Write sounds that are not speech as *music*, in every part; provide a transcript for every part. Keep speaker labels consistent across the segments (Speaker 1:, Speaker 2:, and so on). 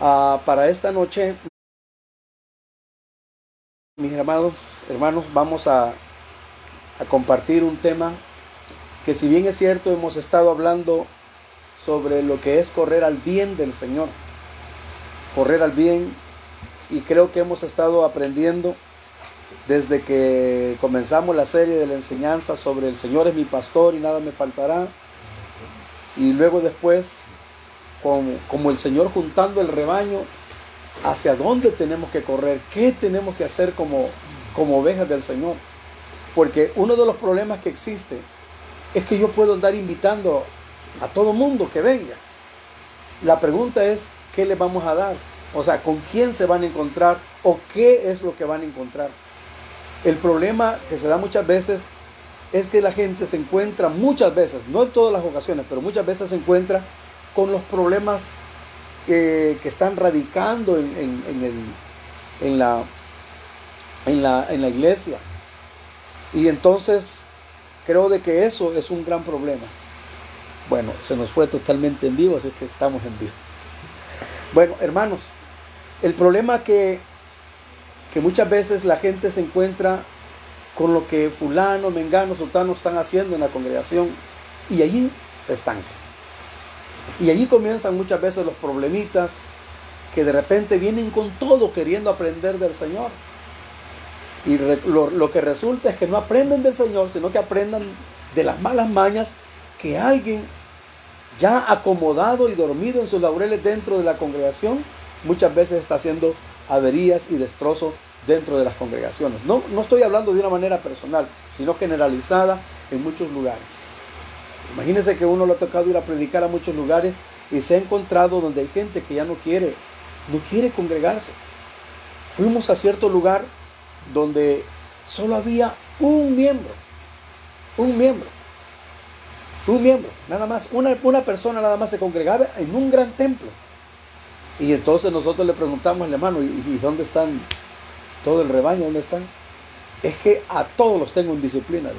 Speaker 1: Ah, para esta noche, mis hermanos, hermanos, vamos a, a compartir un tema que si bien es cierto hemos estado hablando sobre lo que es correr al bien del Señor, correr al bien y creo que hemos estado aprendiendo desde que comenzamos la serie de la enseñanza sobre el Señor es mi pastor y nada me faltará. Y luego después, como, como, el Señor juntando el rebaño, hacia dónde tenemos que correr, qué tenemos que hacer como, como ovejas del Señor. Porque uno de los problemas que existe es que yo puedo andar invitando a todo mundo que venga. La pregunta es, ¿qué le vamos a dar? O sea, ¿con quién se van a encontrar o qué es lo que van a encontrar? El problema que se da muchas veces es que la gente se encuentra muchas veces, no en todas las ocasiones, pero muchas veces se encuentra con los problemas que, están radicando en, la iglesia. Y entonces creo de que eso es un gran problema. Bueno, se nos fue totalmente en vivo, así que estamos en vivo. Bueno, hermanos, el problema que, que muchas veces la gente se encuentra con lo que fulano, mengano, sultano están haciendo en la congregación y allí se estanca. Y allí comienzan muchas veces los problemitas que de repente vienen con todo queriendo aprender del Señor. Y lo, lo, que resulta es que no aprenden del Señor, sino que aprendan de las malas mañas que alguien ya acomodado y dormido en sus laureles dentro de la congregación muchas veces está haciendo averías y destrozos dentro de las congregaciones. No, no estoy hablando de una manera personal, sino generalizada en muchos lugares. Imagínense que uno le ha tocado ir a predicar a muchos lugares y se ha encontrado donde hay gente que ya no quiere, no quiere congregarse. Fuimos a cierto lugar donde solo había un miembro, un miembro, un miembro, nada más, una, una persona nada más se congregaba en un gran templo. Y entonces nosotros le preguntamos al hermano, ¿y, dónde están todo el rebaño? ¿Dónde están? Es que a todos los tengo en disciplina.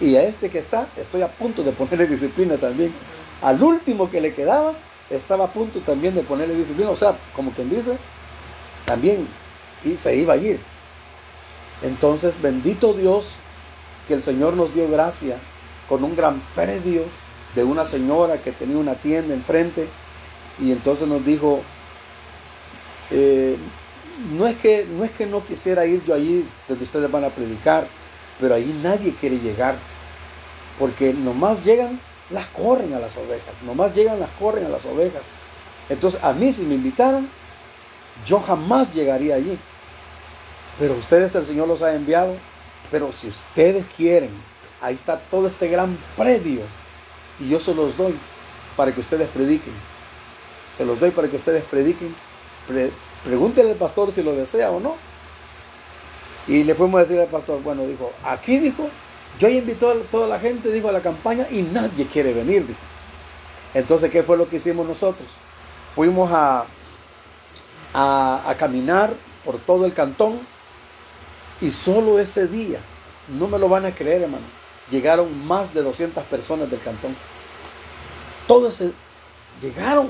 Speaker 1: Y a este que está, estoy a punto de ponerle disciplina también. Al último que le quedaba, estaba a punto también de ponerle disciplina. O sea, como quien dice, también y se iba a ir. Entonces, bendito Dios que el Señor nos dio gracia con un gran predio de una señora que tenía una tienda enfrente y entonces nos dijo, eh, no, es que, no es que no quisiera ir yo allí donde ustedes van a predicar, pero ahí nadie quiere llegar, porque nomás llegan, las corren a las ovejas, nomás llegan, las corren a las ovejas. Entonces a mí si me invitaran, yo jamás llegaría allí. Pero ustedes el Señor los ha enviado, pero si ustedes quieren, ahí está todo este gran predio y yo se los doy para que ustedes prediquen. Se los doy para que ustedes prediquen. pregúntenle al pastor si lo desea o no. Y le fuimos a decir al pastor, bueno, dijo, aquí dijo, yo invito a toda la gente, dijo, a la campaña y nadie quiere venir, dijo. Entonces, ¿qué fue lo que hicimos nosotros? Fuimos a, a, caminar por todo el cantón y solo ese día, no me lo van a creer, hermano, llegaron más de 200 personas del cantón. Todo ese, llegaron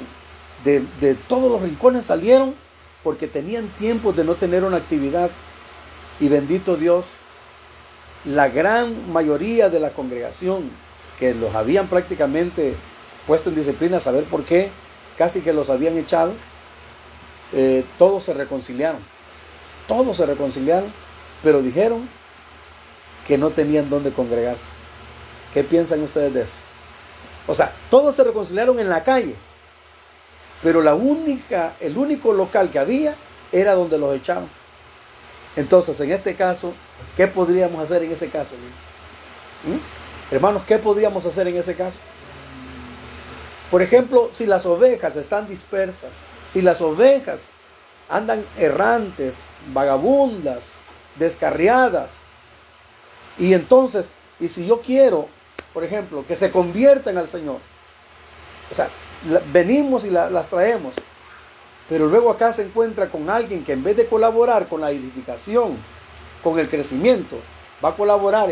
Speaker 1: de, todos los rincones salieron porque tenían tiempo de no tener una actividad. Y bendito Dios, la gran mayoría de la congregación que los habían prácticamente puesto en disciplina, saber por qué, casi que los habían echado, eh, todos se reconciliaron. Todos se reconciliaron, pero dijeron que no tenían dónde congregarse. ¿Qué piensan ustedes de eso? O sea, todos se reconciliaron en la calle, pero la única, el único local que había era donde los echaban. Entonces, en este caso, ¿qué podríamos hacer en ese caso? ¿Mm? Hermanos, ¿qué podríamos hacer en ese caso? Por ejemplo, si las ovejas están dispersas, si las ovejas andan errantes, vagabundas, descarriadas, y entonces, y si yo quiero, por ejemplo, que se conviertan al Señor, o sea, venimos y las traemos. Pero luego acá se encuentra con alguien que en vez de colaborar con la edificación, con el crecimiento, va a colaborar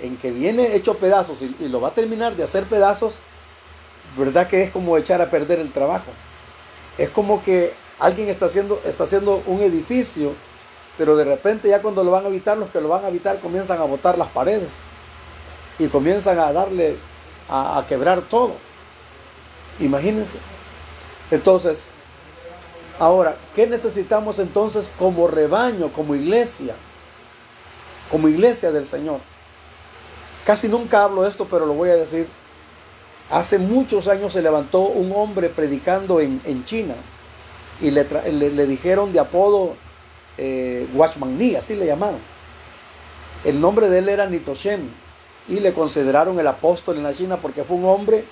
Speaker 1: en, que viene hecho pedazos y, lo va a terminar de hacer pedazos, ¿verdad que es como echar a perder el trabajo? Es como que Alguien está haciendo, está haciendo un edificio, pero de repente ya cuando lo van a habitar, los que lo van a habitar comienzan a botar las paredes y comienzan a darle, a, a quebrar todo. Imagínense. Entonces, ahora, ¿qué necesitamos entonces como rebaño, como iglesia? Como iglesia del Señor. Casi nunca hablo esto, pero lo voy a decir. Hace muchos años se levantó un hombre predicando en, China y le, dijeron de apodo eh, así le llamaron. El nombre de él era Nitoshen y le consideraron el apóstol en la China porque fue un hombre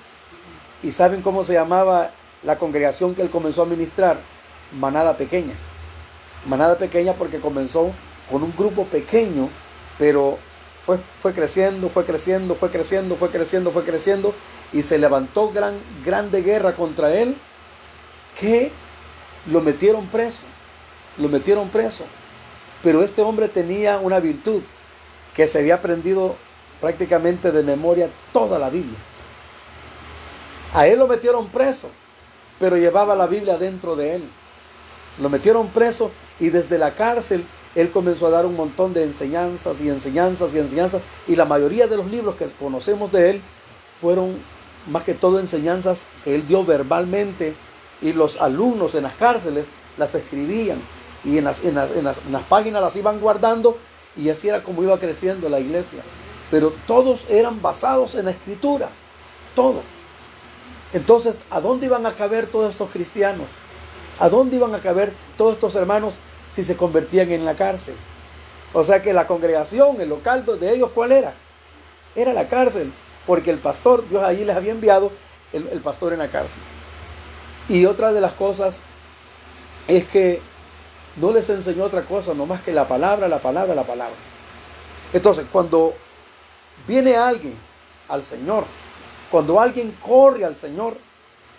Speaker 1: y saben cómo se llamaba la congregación que él comenzó a ministrar, manada pequeña. Manada pequeña porque comenzó con un grupo pequeño, pero fue, fue creciendo, fue creciendo, fue creciendo, fue creciendo, fue creciendo, y se levantó gran, grande guerra contra él, que lo metieron preso, lo metieron preso. Pero este hombre tenía una virtud, que se había aprendido prácticamente de memoria toda la Biblia. A él lo metieron preso, pero llevaba la Biblia dentro de él. Lo metieron preso y desde la cárcel él comenzó a dar un montón de enseñanzas y enseñanzas y enseñanzas. Y la mayoría de los libros que conocemos de él fueron más que todo enseñanzas que él dio verbalmente y los alumnos en las cárceles las escribían y en las, en las páginas las iban guardando y así era como iba creciendo la iglesia. Pero todos eran basados en la escritura, todo. Entonces, ¿a dónde iban a caber todos estos cristianos? ¿A dónde iban a caber todos estos hermanos si se convertían en la cárcel? O sea que la congregación, el local de ellos, ¿cuál era? Era la cárcel, porque el pastor, Dios allí les había enviado el, el pastor en la cárcel. Y otra de las cosas es que no les enseñó otra cosa, no más que la palabra, la palabra, la palabra. Entonces, cuando viene alguien al Señor, cuando alguien corre al Señor,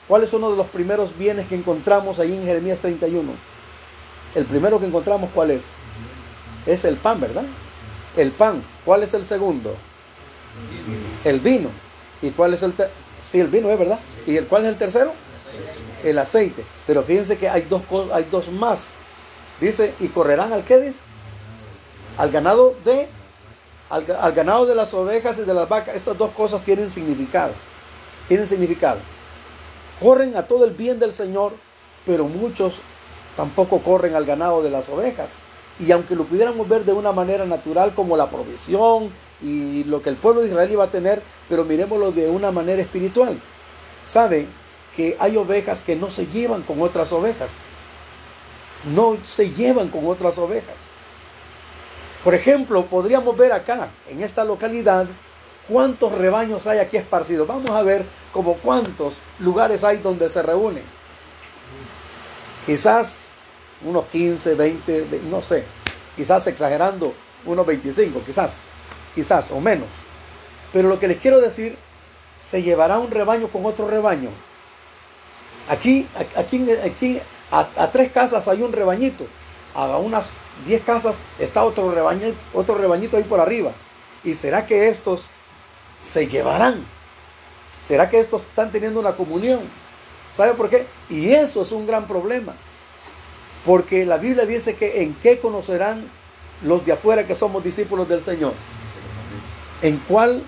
Speaker 1: ¿cuál es uno de los primeros bienes que encontramos ahí en Jeremías 31? El primero que encontramos, ¿cuál es? Es el pan, ¿verdad? El pan. ¿Cuál es el segundo? El vino. ¿Y cuál es el tercero? Sí, el vino es verdad. ¿Y el cuál es el tercero? El aceite. Pero fíjense que hay dos, hay dos más. Dice, ¿y correrán al qué dice? Al ganado de al, ganado de las ovejas y de las vacas, estas dos cosas tienen significado. Tienen significado. Corren a todo el bien del Señor, pero muchos tampoco corren al ganado de las ovejas. Y aunque lo pudiéramos ver de una manera natural como la provisión y lo que el pueblo de Israel iba a tener, pero miremoslo de una manera espiritual. Saben que hay ovejas que no se llevan con otras ovejas. No se llevan con otras ovejas. Por ejemplo, podríamos ver acá, en esta localidad, cuántos rebaños hay aquí esparcidos. Vamos a ver como cuántos lugares hay donde se reúnen. Quizás unos 15, 20, no sé, quizás exagerando, unos 25, quizás, quizás o menos. Pero lo que les quiero decir, se llevará un rebaño con otro rebaño. Aquí, aquí, aquí a, a tres casas hay un rebañito, a unas 10 casas, está otro, rebaño, otro rebañito ahí por arriba. ¿Y será que estos se llevarán? ¿Será que estos están teniendo una comunión? ¿Sabe por qué? Y eso es un gran problema. Porque la Biblia dice que en qué conocerán los de afuera que somos discípulos del Señor. ¿En cuál,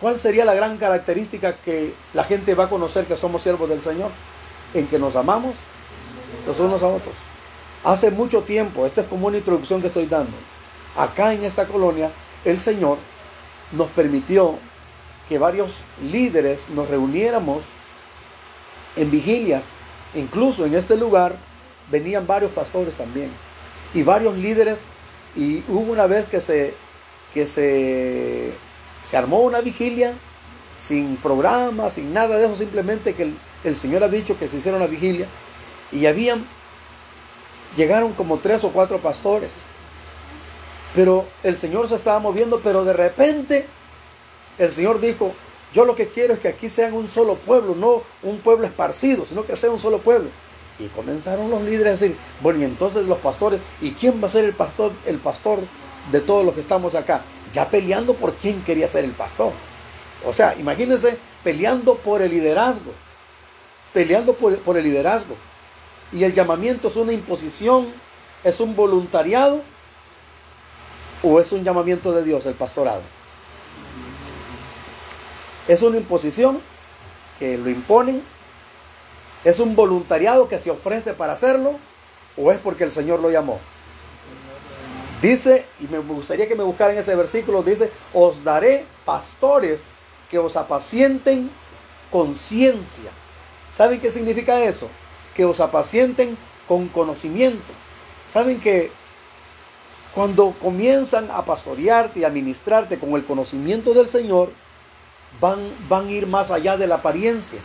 Speaker 1: cuál sería la gran característica que la gente va a conocer que somos siervos del Señor? En que nos amamos los unos a otros. Hace mucho tiempo, esta es como una introducción que estoy dando, acá en esta colonia, el Señor nos permitió que varios líderes nos reuniéramos en vigilias. Incluso en este lugar venían varios pastores también. Y varios líderes. Y hubo una vez que se, que se, se armó una vigilia sin programa, sin nada de eso, simplemente que el, el Señor ha dicho que se hiciera una vigilia. Y habían llegaron como tres o cuatro pastores. Pero el Señor se estaba moviendo, pero de repente el Señor dijo, yo lo que quiero es que aquí sean un solo pueblo, no un pueblo esparcido, sino que sea un solo pueblo. Y comenzaron los líderes a decir, bueno, y entonces los pastores, ¿y quién va a ser el pastor, el pastor de todos los que estamos acá? Ya peleando por quién quería ser el pastor. O sea, imagínense peleando por el liderazgo, peleando por, por el liderazgo. y el llamamiento es una imposición, es un voluntariado o es un llamamiento de Dios el pastorado. Es una imposición que lo imponen, es un voluntariado que se ofrece para hacerlo o es porque el Señor lo llamó. Dice, y me gustaría que me buscaran ese versículo, dice, os daré pastores que os apacienten con ciencia. ¿Saben qué significa eso? Que os apacienten con conocimiento. ¿Saben que cuando comienzan a pastorearte y a ministrarte con el conocimiento del Señor, van, van a ir más allá de la apariencia?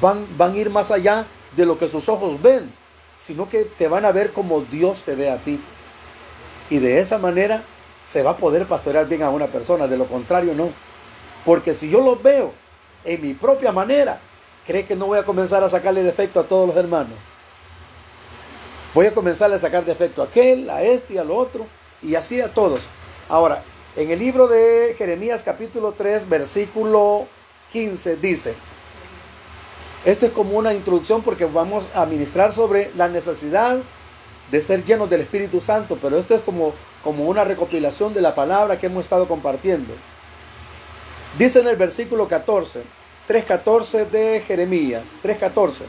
Speaker 1: Van, van a ir más allá de lo que sus ojos ven, sino que te van a ver como Dios te ve a ti. Y de esa manera se va a poder pastorear bien a una persona, de lo contrario no. Porque si yo lo veo en mi propia manera, cree que no voy a comenzar a sacarle defecto a todos los hermanos. Voy a comenzar a sacar defecto a aquel, a este y al otro, y así a todos. Ahora, en el libro de Jeremías capítulo 3, versículo 15, dice, esto es como una introducción porque vamos a ministrar sobre la necesidad de ser llenos del Espíritu Santo, pero esto es como, como una recopilación de la palabra que hemos estado compartiendo. Dice en el versículo 14, 3.14 de Jeremías, 3.14,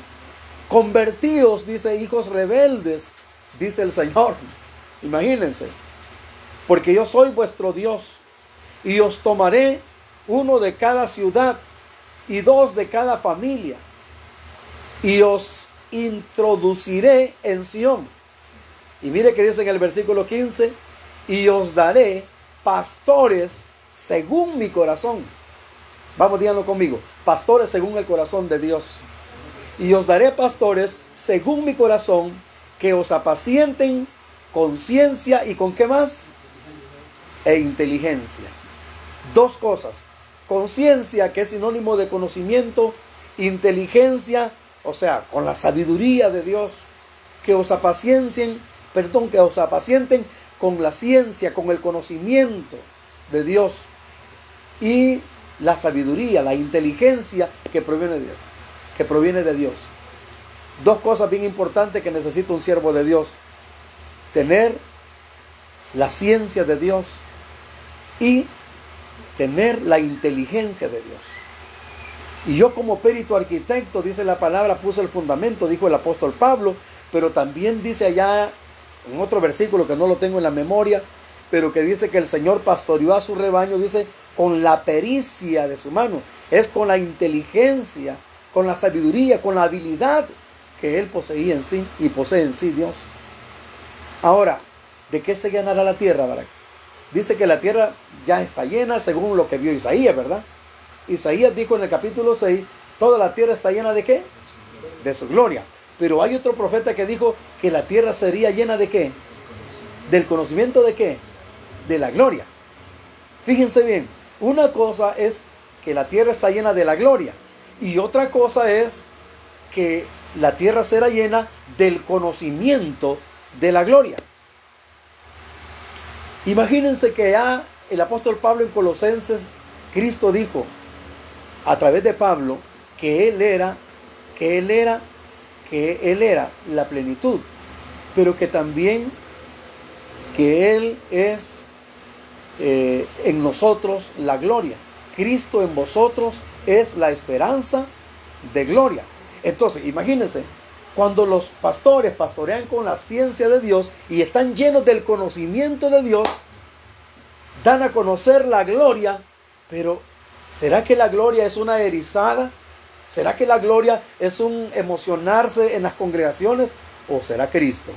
Speaker 1: convertíos, dice hijos rebeldes, dice el Señor. Imagínense, porque yo soy vuestro Dios y os tomaré uno de cada ciudad y dos de cada familia y os introduciré en Sión. Y mire que dice en el versículo 15, y os daré pastores según mi corazón. Vamos, díganlo conmigo. Pastores según el corazón de Dios. Y os daré pastores según mi corazón que os apacienten con ciencia y con qué más? E inteligencia. Dos cosas. Conciencia, que es sinónimo de conocimiento. Inteligencia, o sea, con la sabiduría de Dios. Que os apaciencien, perdón, que os apacienten con la ciencia, con el conocimiento de Dios y la sabiduría, la inteligencia que proviene de Dios, que proviene de Dios. Dos cosas bien importantes que necesita un siervo de Dios. Tener la ciencia de Dios y tener la inteligencia de Dios. Y yo como perito arquitecto, dice la palabra, puse el fundamento, dijo el apóstol Pablo, pero también dice allá en otro versículo que no lo tengo en la memoria, pero que dice que el Señor pastoreó a su rebaño, dice, con la pericia de su mano, es con la inteligencia, con la sabiduría, con la habilidad que él poseía en sí y posee en sí Dios. Ahora, ¿de qué se llenará la tierra, Barak? Dice que la tierra ya está llena según lo que vio Isaías, ¿verdad? Isaías dijo en el capítulo 6, toda la tierra está llena de qué? De su gloria. Pero hay otro profeta que dijo que la tierra sería llena de qué? Del conocimiento de qué? De la gloria. Fíjense bien, una cosa es que la tierra está llena de la gloria y otra cosa es que la tierra será llena del conocimiento de la gloria. Imagínense que ya el apóstol Pablo en Colosenses, Cristo dijo a través de Pablo que él era, que él era, que él era la plenitud, pero que también que él es eh, en nosotros la gloria. Cristo en vosotros es la esperanza de gloria. Entonces, imagínense, cuando los pastores pastorean con la ciencia de Dios y están llenos del conocimiento de Dios, dan a conocer la gloria, pero ¿será que la gloria es una erizada? ¿Será que la gloria es un emocionarse en las congregaciones? ¿O será Cristo?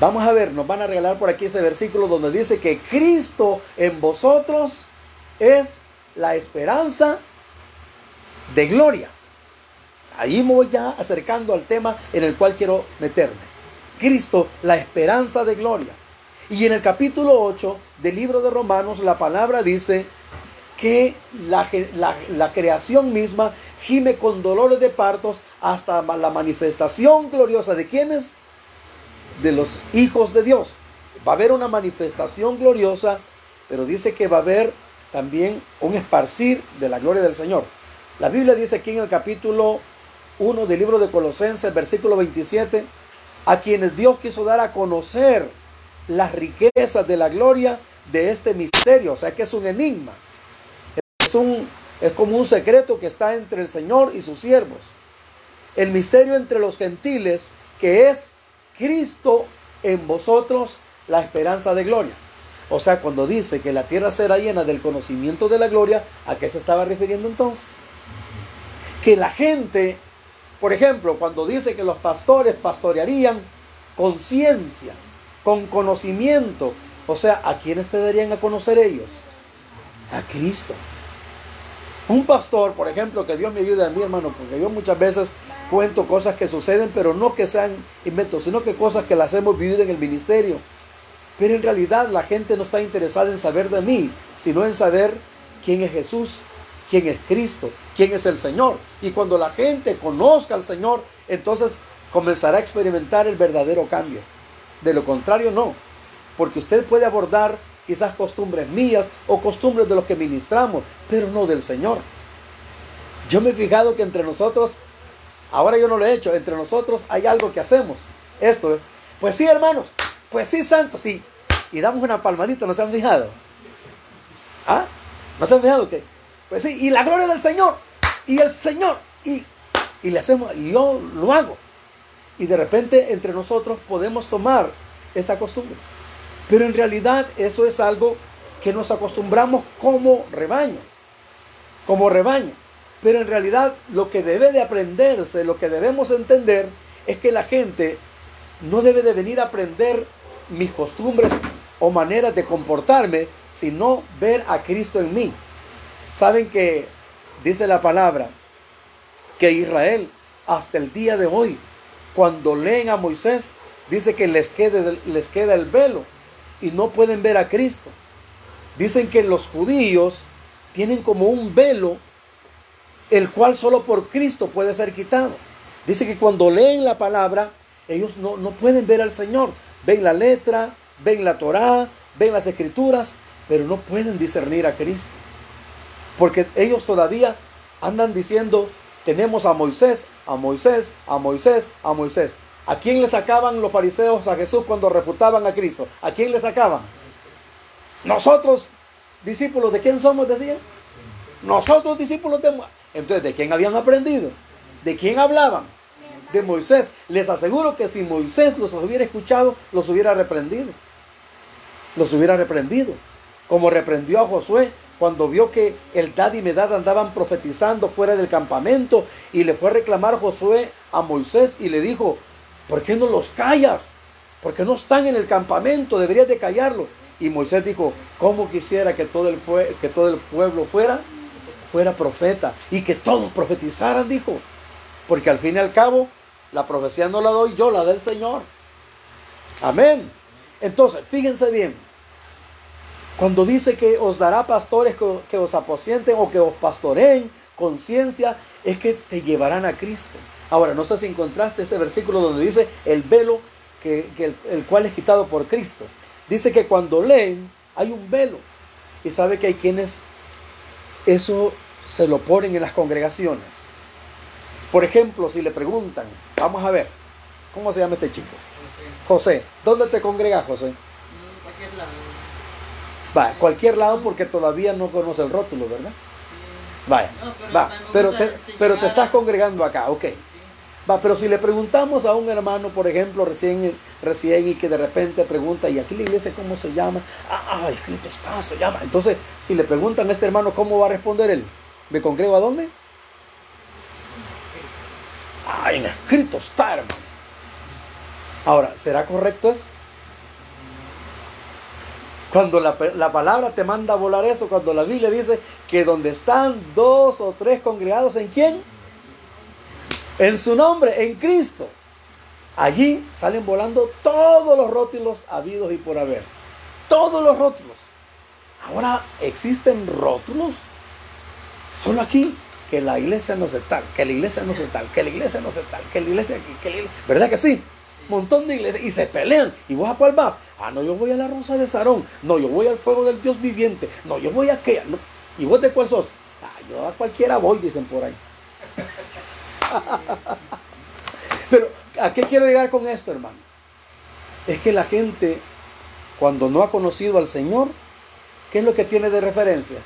Speaker 1: Vamos a ver, nos van a regalar por aquí ese versículo donde dice que Cristo en vosotros es la esperanza de gloria. Ahí me voy ya acercando al tema en el cual quiero meterme. Cristo, la esperanza de gloria. Y en el capítulo 8 del libro de Romanos la palabra dice que la, la creación misma gime con dolores de partos hasta la manifestación gloriosa de quienes? de los hijos de Dios. Va a haber una manifestación gloriosa, pero dice que va a haber también un esparcir de la gloria del Señor. La Biblia dice aquí en el capítulo 1 del libro de Colosenses, versículo 27, a quienes Dios quiso dar a conocer las riquezas de la gloria de este misterio, o sea que es un enigma. Es, un, es como un secreto que está entre el Señor y sus siervos. El misterio entre los gentiles que es Cristo en vosotros la esperanza de gloria. O sea, cuando dice que la tierra será llena del conocimiento de la gloria, ¿a qué se estaba refiriendo entonces? Que la gente, por ejemplo, cuando dice que los pastores pastorearían con ciencia, con conocimiento, o sea, ¿a quiénes te darían a conocer ellos? A Cristo. Un pastor, por ejemplo, que Dios me ayude a mí, hermano, porque yo muchas veces cuento cosas que suceden, pero no que sean inventos, sino que cosas que las hemos vivido en el ministerio. Pero en realidad la gente no está interesada en saber de mí, sino en saber quién es Jesús, quién es Cristo, quién es el Señor. Y cuando la gente conozca al Señor, entonces comenzará a experimentar el verdadero cambio. De lo contrario, no. Porque usted puede abordar quizás costumbres mías o costumbres de los que ministramos, pero no del Señor. Yo me he fijado que entre nosotros, ahora yo no lo he hecho, entre nosotros hay algo que hacemos. Esto, pues sí, hermanos, pues sí, santos, sí. Y damos una palmadita, ¿no se han fijado? ¿Ah? ¿No se han fijado que? Pues y la gloria del Señor, y el Señor, y, y le hacemos, y yo lo hago. Y de repente entre nosotros podemos tomar esa costumbre. Pero en realidad eso es algo que nos acostumbramos como rebaño, como rebaño. Pero en realidad lo que debe de aprenderse, lo que debemos entender es que la gente no debe de venir a aprender mis costumbres o maneras de comportarme, sino ver a Cristo en mí. Saben que dice la palabra que Israel hasta el día de hoy, cuando leen a Moisés, dice que les, les queda el velo y no pueden ver a Cristo. Dicen que los judíos tienen como un velo el cual solo por Cristo puede ser quitado. Dice que cuando leen la palabra, ellos no, no pueden ver al Señor. Ven la letra, ven la Torá, ven las escrituras, pero no pueden discernir a Cristo. Porque ellos todavía andan diciendo, tenemos a Moisés, a Moisés, a Moisés, a Moisés. ¿A quién le sacaban los fariseos a Jesús cuando refutaban a Cristo? ¿A quién le sacaban? Nosotros, discípulos de quién somos, decían. Nosotros, discípulos de... Entonces, ¿de quién habían aprendido? ¿De quién hablaban? De Moisés. Les aseguro que si Moisés los hubiera escuchado, los hubiera reprendido. Los hubiera reprendido. Como reprendió a Josué cuando vio que el Dad y Medad andaban profetizando fuera del campamento y le fue a reclamar Josué a Moisés y le dijo, ¿Por qué no los callas? Porque no están en el campamento, deberías de callarlos. Y Moisés dijo, ¿cómo quisiera que todo el, que todo el pueblo fuera? Fuera profeta y que todos profetizaran, dijo. Porque al fin y al cabo, la profecía no la doy yo, la del Señor. Amén. Entonces, fíjense bien. Cuando dice que os dará pastores que, que os aposienten o que os pastoreen con ciencia, es que te llevarán a Cristo. Ahora, no sé si encontraste ese versículo donde dice el velo que, el, cual es quitado por Cristo. Dice que cuando leen hay un velo. Y sabe que hay quienes eso se lo ponen en las congregaciones. Por ejemplo, si le preguntan, vamos a ver, ¿cómo se llama este chico? José. ¿Dónde te congregas, José? En cualquier lado. Va, cualquier lado porque todavía no conoce el rótulo, ¿verdad? Sí. Vaya, va, pero te, pero te estás congregando acá, ok. Va, pero si le preguntamos a un hermano, por ejemplo, recién, recién y que de repente pregunta, ¿y aquí la iglesia cómo se llama? Ah, ah, escrito está, se llama. Entonces, si le preguntan a este hermano, ¿cómo va a responder él? ¿Me congrego a dónde? Ah, en escrito está, hermano. Ahora, ¿será correcto eso? Cuando la, la, palabra te manda a volar eso, cuando la Biblia dice que donde están dos o tres congregados, ¿en quién? en su nombre, en Cristo. Allí salen volando todos los rótulos habidos y por haber. Todos los rótulos. Ahora existen rótulos. Solo aquí que la iglesia no se tal, que la iglesia no se tal, que la iglesia no se tal, que la iglesia aquí, que la iglesia... ¿Verdad que sí? Montón de iglesias y se pelean. ¿Y vos a cuál vas? Ah, no, yo voy a la rosa de Sarón. No, yo voy al fuego del Dios viviente. No, yo voy a aquella. ¿Y vos de cuál sos? Ah, yo a cualquiera voy, dicen por ahí. *laughs* Pero, ¿a qué quiero llegar con esto, hermano? Es que la gente, cuando no ha conocido al Señor, ¿qué es lo que tiene de referencia?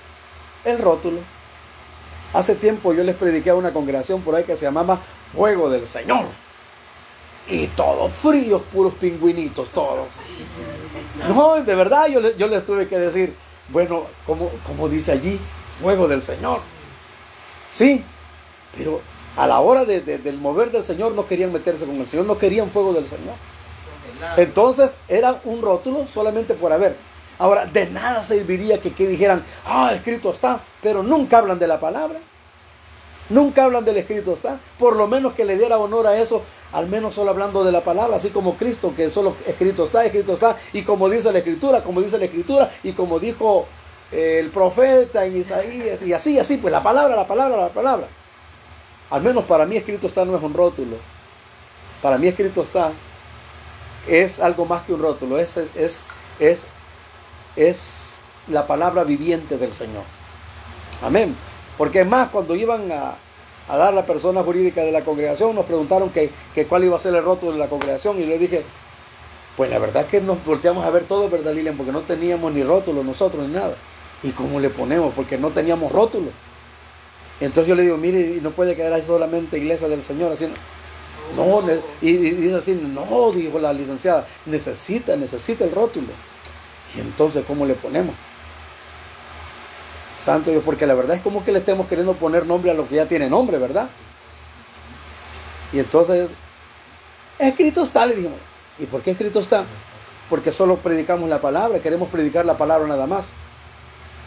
Speaker 1: El rótulo. Hace tiempo yo les prediqué a una congregación por ahí que se llamaba Fuego del Señor. Y todos fríos, puros pingüinitos, todos. No, de verdad yo, yo les tuve que decir, bueno, como, como dice allí, fuego del Señor. Sí, pero a la hora del mover del Señor no querían meterse con el Señor, no querían fuego del Señor. Entonces era un rótulo solamente por haber. Ahora, de nada serviría que, que dijeran, ah, escrito está, pero nunca hablan de la palabra. Nunca hablan del escrito está. Por lo menos que le diera honor a eso, al menos solo hablando de la palabra, así como Cristo, que solo escrito está, escrito está. Y como dice la escritura, como dice la escritura, y como dijo eh, el profeta en Isaías, y así, así, pues la palabra, la palabra, la palabra. Al menos para mí escrito está no es un rótulo. Para mí escrito está es algo más que un rótulo, es, es, es, es la palabra viviente del Señor. Amén. Porque es más, cuando iban a, a dar la persona jurídica de la congregación, nos preguntaron que, que, cuál iba a ser el rótulo de la congregación y le dije, pues la verdad que nos volteamos a ver todo, ¿verdad, Lilian? Porque no teníamos ni rótulo nosotros ni nada. ¿Y cómo le ponemos? Porque no teníamos rótulo. Entonces yo le digo, mire, no puede quedar ahí solamente iglesia del Señor, así no, y, dice así, no, dijo la licenciada, necesita, necesita el rótulo. Y entonces, ¿cómo le ponemos? Santo Dios, porque la verdad es como que le estemos queriendo poner nombre a lo que ya tiene nombre, ¿verdad? Y entonces, escrito está, le dijimos. ¿Y por qué escrito está? Porque solo predicamos la palabra, queremos predicar la palabra nada más.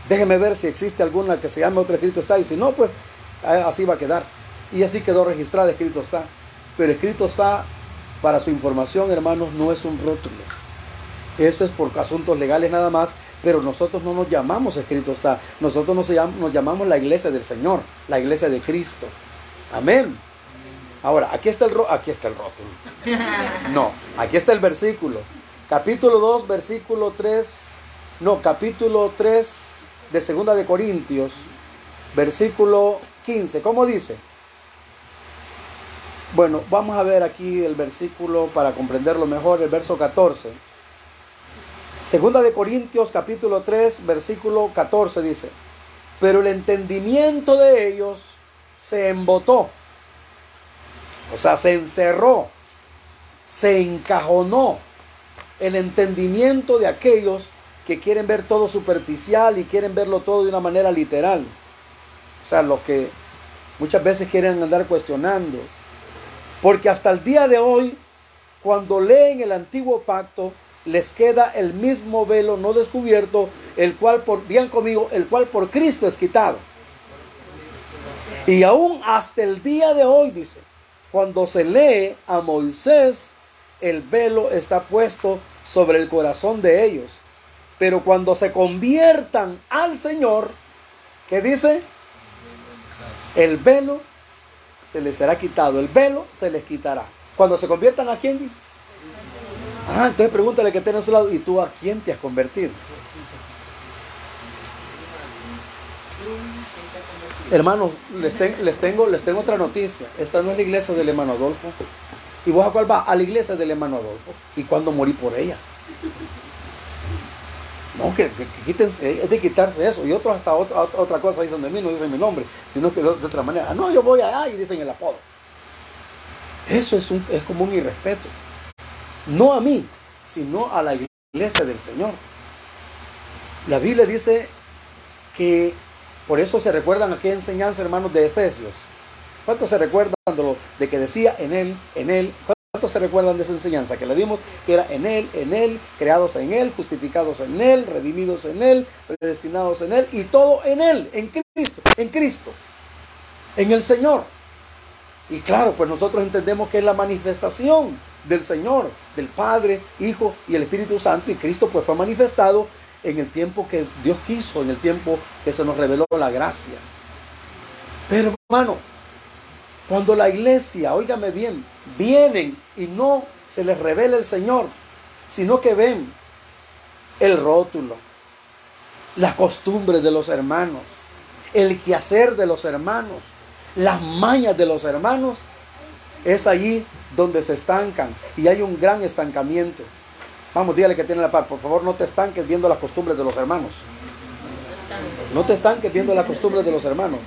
Speaker 1: Déjeme ver si existe alguna que se llame otro escrito está, y si no, pues así va a quedar. Y así quedó registrada, escrito está. Pero escrito está, para su información, hermanos, no es un rótulo. Eso es por asuntos legales nada más, pero nosotros no nos llamamos escrito está. Nosotros nos llamamos, nos llamamos la iglesia del Señor, la iglesia de Cristo. Amén. Ahora, aquí está el, aquí está el rótulo. No, aquí está el versículo. Capítulo 2, versículo 3. No, capítulo 3 de Segunda de Corintios, versículo 15. ¿Cómo dice? Bueno, vamos a ver aquí el versículo para comprenderlo mejor, el verso 14. Segunda de Corintios capítulo 3, versículo 14 dice, pero el entendimiento de ellos se embotó, o sea, se encerró, se encajonó el entendimiento de aquellos que quieren ver todo superficial y quieren verlo todo de una manera literal. O sea, los que muchas veces quieren andar cuestionando, porque hasta el día de hoy, cuando leen el antiguo pacto, les queda el mismo velo no descubierto, el cual por, digan conmigo, el cual por Cristo es quitado. Y aún hasta el día de hoy, dice, cuando se lee a Moisés, el velo está puesto sobre el corazón de ellos. Pero cuando se conviertan al Señor, ¿qué dice? El velo se les será quitado, el velo se les quitará. Cuando se conviertan a quién? Ah, entonces pregúntale que tiene a su lado, ¿y tú a quién te has convertido? Hermanos, les, les, tengo, les tengo otra noticia. Esta no es la iglesia del hermano Adolfo. ¿Y vos a cuál va? A la iglesia del hermano Adolfo. ¿Y cuando morí por ella? No, que, quítense, es de quitarse eso. Y otros hasta otra, otra cosa dicen de mí, no dicen mi nombre, sino que de, otra manera. Ah, no, yo voy allá y dicen el apodo. Eso es, un, es como un irrespeto. No a mí, sino a la iglesia del Señor. La Biblia dice que por eso se recuerdan aquella enseñanza, hermanos, de Efesios. ¿Cuántos se recuerdan de, que decía en él, en él? se recuerdan de esa enseñanza que le dimos? Que era en Él, en Él, creados en Él, justificados en Él, redimidos en Él, predestinados en Él y todo en Él, en Cristo, en Cristo, en el Señor. Y claro, pues nosotros entendemos que es la manifestación del Señor, del Padre, Hijo y el Espíritu Santo. Y Cristo pues fue manifestado en el tiempo que Dios quiso, en el tiempo que se nos reveló la gracia. Pero hermano, cuando la iglesia, óigame bien, vienen y no se les revela el Señor, sino que ven el rótulo, las costumbres de los hermanos, el quehacer de los hermanos, las mañas de los hermanos, es allí donde se estancan y hay un gran estancamiento. Vamos, dígale que tiene la paz. Por favor, no te estanques viendo las costumbres de los hermanos. No te estanques viendo las costumbres de los hermanos.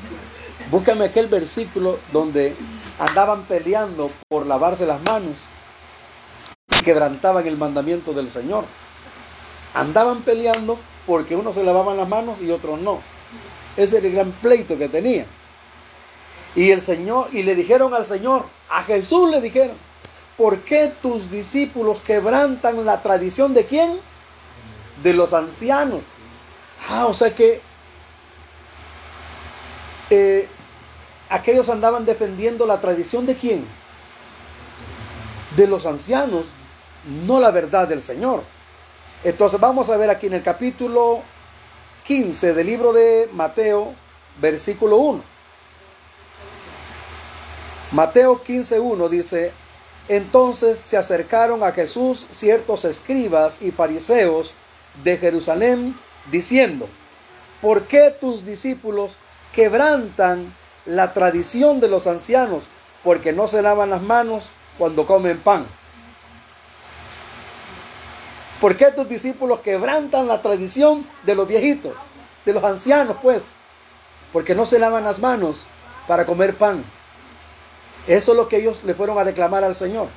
Speaker 1: Búscame aquel versículo donde andaban peleando por lavarse las manos y quebrantaban el mandamiento del Señor. Andaban peleando porque unos se lavaban las manos y otros no. Ese era el gran pleito que tenían. Y el Señor, y le dijeron al Señor, a Jesús le dijeron, ¿por qué tus discípulos quebrantan la tradición de quién? De los ancianos. Ah, o sea que eh, aquellos andaban defendiendo la tradición de quién? De los ancianos, no la verdad del Señor. Entonces vamos a ver aquí en el capítulo 15 del libro de Mateo, versículo 1. Mateo 15.1 dice, entonces se acercaron a Jesús ciertos escribas y fariseos de Jerusalén, diciendo, ¿por qué tus discípulos quebrantan la tradición de los ancianos porque no se lavan las manos cuando comen pan? ¿Por qué tus discípulos quebrantan la tradición de los viejitos, de los ancianos, pues? Porque no se lavan las manos para comer pan. Eso es lo que ellos le fueron a reclamar al Señor.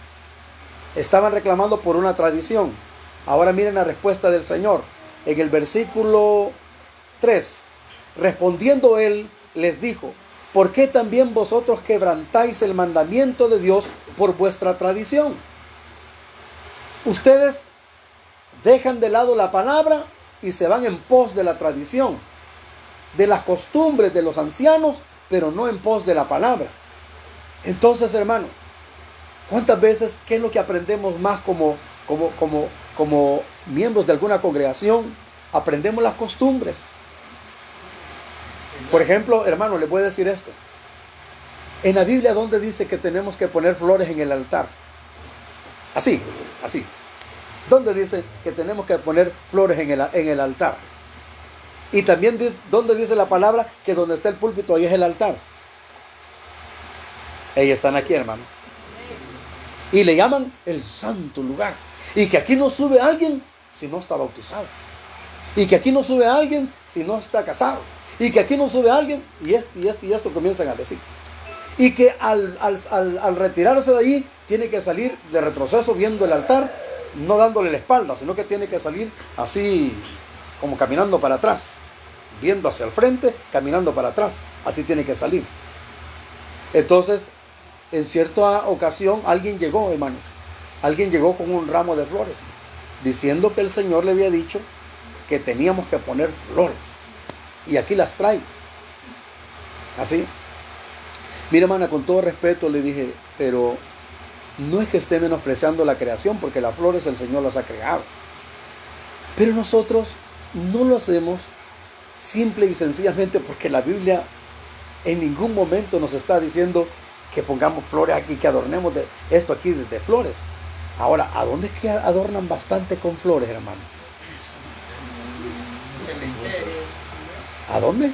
Speaker 1: Estaban reclamando por una tradición. Ahora miren la respuesta del Señor. En el versículo 3, respondiendo él, les dijo, ¿por qué también vosotros quebrantáis el mandamiento de Dios por vuestra tradición? Ustedes dejan de lado la palabra y se van en pos de la tradición, de las costumbres de los ancianos, pero no en pos de la palabra. Entonces, hermano, ¿cuántas veces qué es lo que aprendemos más como, como, como, como miembros de alguna congregación? Aprendemos las costumbres. Por ejemplo, hermano, le voy a decir esto. En la Biblia, ¿dónde dice que tenemos que poner flores en el altar? Así, así. ¿Dónde dice que tenemos que poner flores en el, en el altar? Y también, ¿dónde dice la palabra que donde está el púlpito ahí es el altar? Ellos están aquí, hermano. Y le llaman el santo lugar. Y que aquí no sube alguien si no está bautizado. Y que aquí no sube alguien si no está casado. Y que aquí no sube alguien y esto y esto y esto comienzan a decir. Y que al, al retirarse de allí tiene que salir de retroceso viendo el altar, no dándole la espalda, sino que tiene que salir así como caminando para atrás. Viendo hacia el frente, caminando para atrás. Así tiene que salir. Entonces, en cierta ocasión alguien llegó, hermanos, alguien llegó con un ramo de flores, diciendo que el Señor le había dicho que teníamos que poner flores. Y aquí las trae. Así. Mira, hermana, con todo respeto le dije, pero no es que esté menospreciando la creación, porque las flores el Señor las ha creado. Pero nosotros no lo hacemos simple y sencillamente porque la Biblia en ningún momento nos está diciendo que pongamos flores aquí, que adornemos de esto aquí de, flores. Ahora, ¿a dónde es que adornan bastante con flores, hermano? ¿A dónde?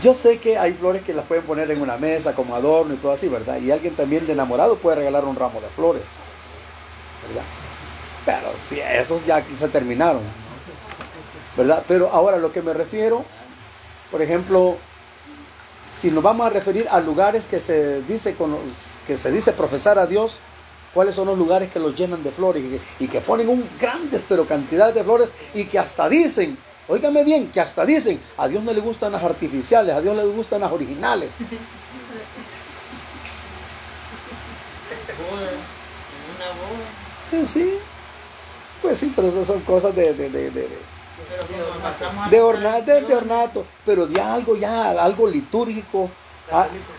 Speaker 1: Yo sé que hay flores que las pueden poner en una mesa como adorno y todo así, ¿verdad? Y alguien también de enamorado puede regalar un ramo de flores, ¿verdad? Pero si esos ya se terminaron, ¿verdad? Pero ahora lo que me refiero, por ejemplo, si nos vamos a referir a lugares que se dice, que se dice profesar a Dios, cuáles son los lugares que los llenan de flores y que, ponen un grandes pero cantidades de flores y que hasta dicen, óigame bien, que hasta dicen, a Dios no le gustan las artificiales, a Dios le gustan las originales. *laughs* Sí, pues sí, pero eso son cosas de de, ornato, de, ornato, pero de algo ya, algo litúrgico,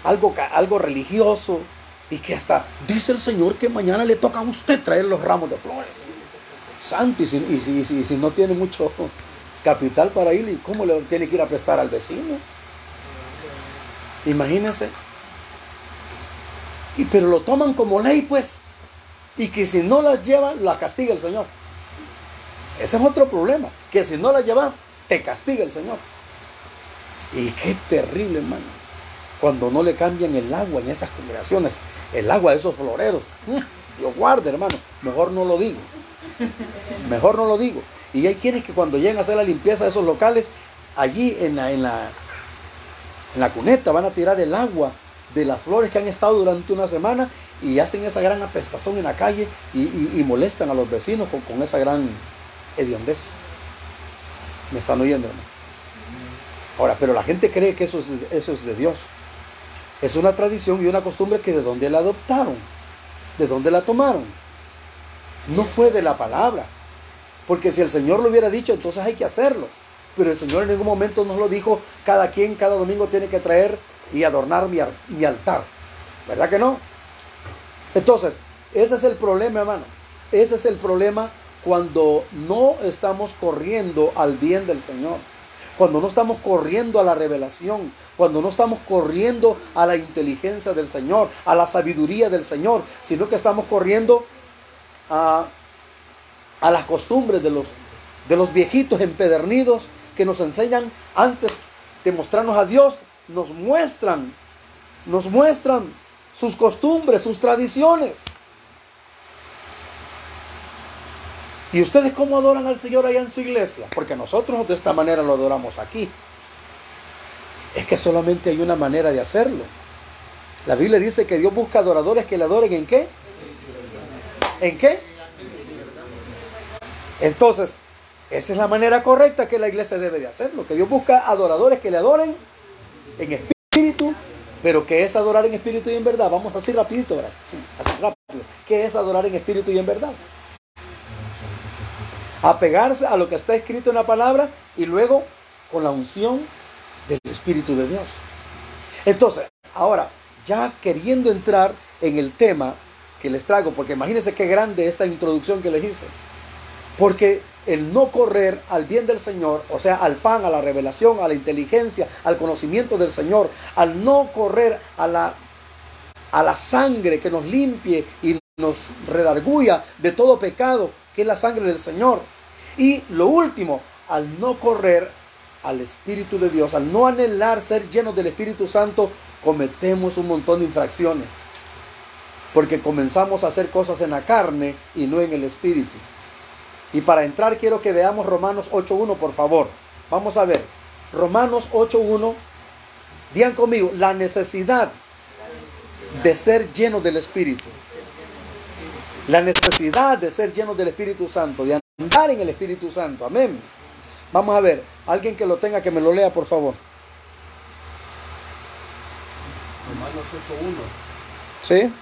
Speaker 1: algo, algo religioso, y que hasta dice el Señor que mañana le toca a usted traer los ramos de flores. Santo, y si, y si, no tiene mucho *laughs* capital para ir, ¿y cómo le tiene que ir a prestar al vecino? Imagínense. Y pero lo toman como ley, pues. Y que si no las lleva, la castiga el Señor. Ese es otro problema, que si no la llevas, te castiga el Señor. Y qué terrible, hermano. cuando no le cambian el agua en esas congregaciones, el agua de esos floreros. *laughs* Dios guarde, hermano, mejor no lo digo. Mejor no lo digo. Y hay quienes que cuando llegan a hacer la limpieza de esos locales, allí en la, en la, en la cuneta van a tirar el agua de las flores que han estado durante una semana y hacen esa gran apestación en la calle y, molestan a los vecinos con, esa gran hediondez. ¿Me están oyendo, hermano? Ahora, pero la gente cree que eso es, eso es de Dios. Es una tradición y una costumbre que de dónde la adoptaron, de dónde la tomaron. No fue de la palabra. Porque si el Señor lo hubiera dicho, entonces hay que hacerlo. Pero el Señor en ningún momento nos lo dijo, cada quien cada domingo tiene que traer y adornar mi, mi altar. ¿Verdad que no? Entonces, ese es el problema, hermano. Ese es el problema cuando no estamos corriendo al bien del Señor. Cuando no estamos corriendo a la revelación, cuando no estamos corriendo a la inteligencia del Señor, a la sabiduría del Señor, sino que estamos corriendo a, a las costumbres de los, de los viejitos empedernidos que nos enseñan antes de mostrarnos a Dios, nos muestran, nos muestran sus costumbres, sus tradiciones. ¿Y ustedes cómo adoran al Señor allá en su iglesia? Porque nosotros de esta manera lo adoramos aquí. Es que solamente hay una manera de hacerlo. La Biblia dice que Dios busca adoradores que le adoren en qué? ¿En qué? Entonces, esa es la manera correcta que la iglesia debe de hacerlo. Que Dios busca adoradores que le adoren en espíritu pero ¿qué es adorar en espíritu y en verdad? Vamos así rapidito, ¿verdad? Sí, así rápido. ¿Qué es adorar en espíritu y en verdad? Apegarse a lo que está escrito en la palabra y luego con la unción del Espíritu de Dios. Entonces, ahora, ya queriendo entrar en el tema que les traigo, porque imagínense qué grande esta introducción que les hice. Porque el no correr al bien del Señor, o sea, al pan, a la revelación, a la inteligencia, al conocimiento del Señor, al no correr a la, a la sangre que nos limpie y nos redarguya de todo pecado, que es la sangre del Señor. Y lo último, al no correr al Espíritu de Dios, al no anhelar ser llenos del Espíritu Santo, cometemos un montón de infracciones. Porque comenzamos a hacer cosas en la carne y no en el Espíritu. Y para entrar quiero que veamos Romanos 8.1, por favor. Vamos a ver. Romanos 8.1. Digan conmigo, la necesidad de ser lleno del Espíritu. La necesidad de ser lleno del Espíritu Santo, de andar en el Espíritu Santo. Amén. Vamos a ver, alguien que lo tenga que me lo lea, por favor.
Speaker 2: Romanos 8.1.
Speaker 1: ¿Sí?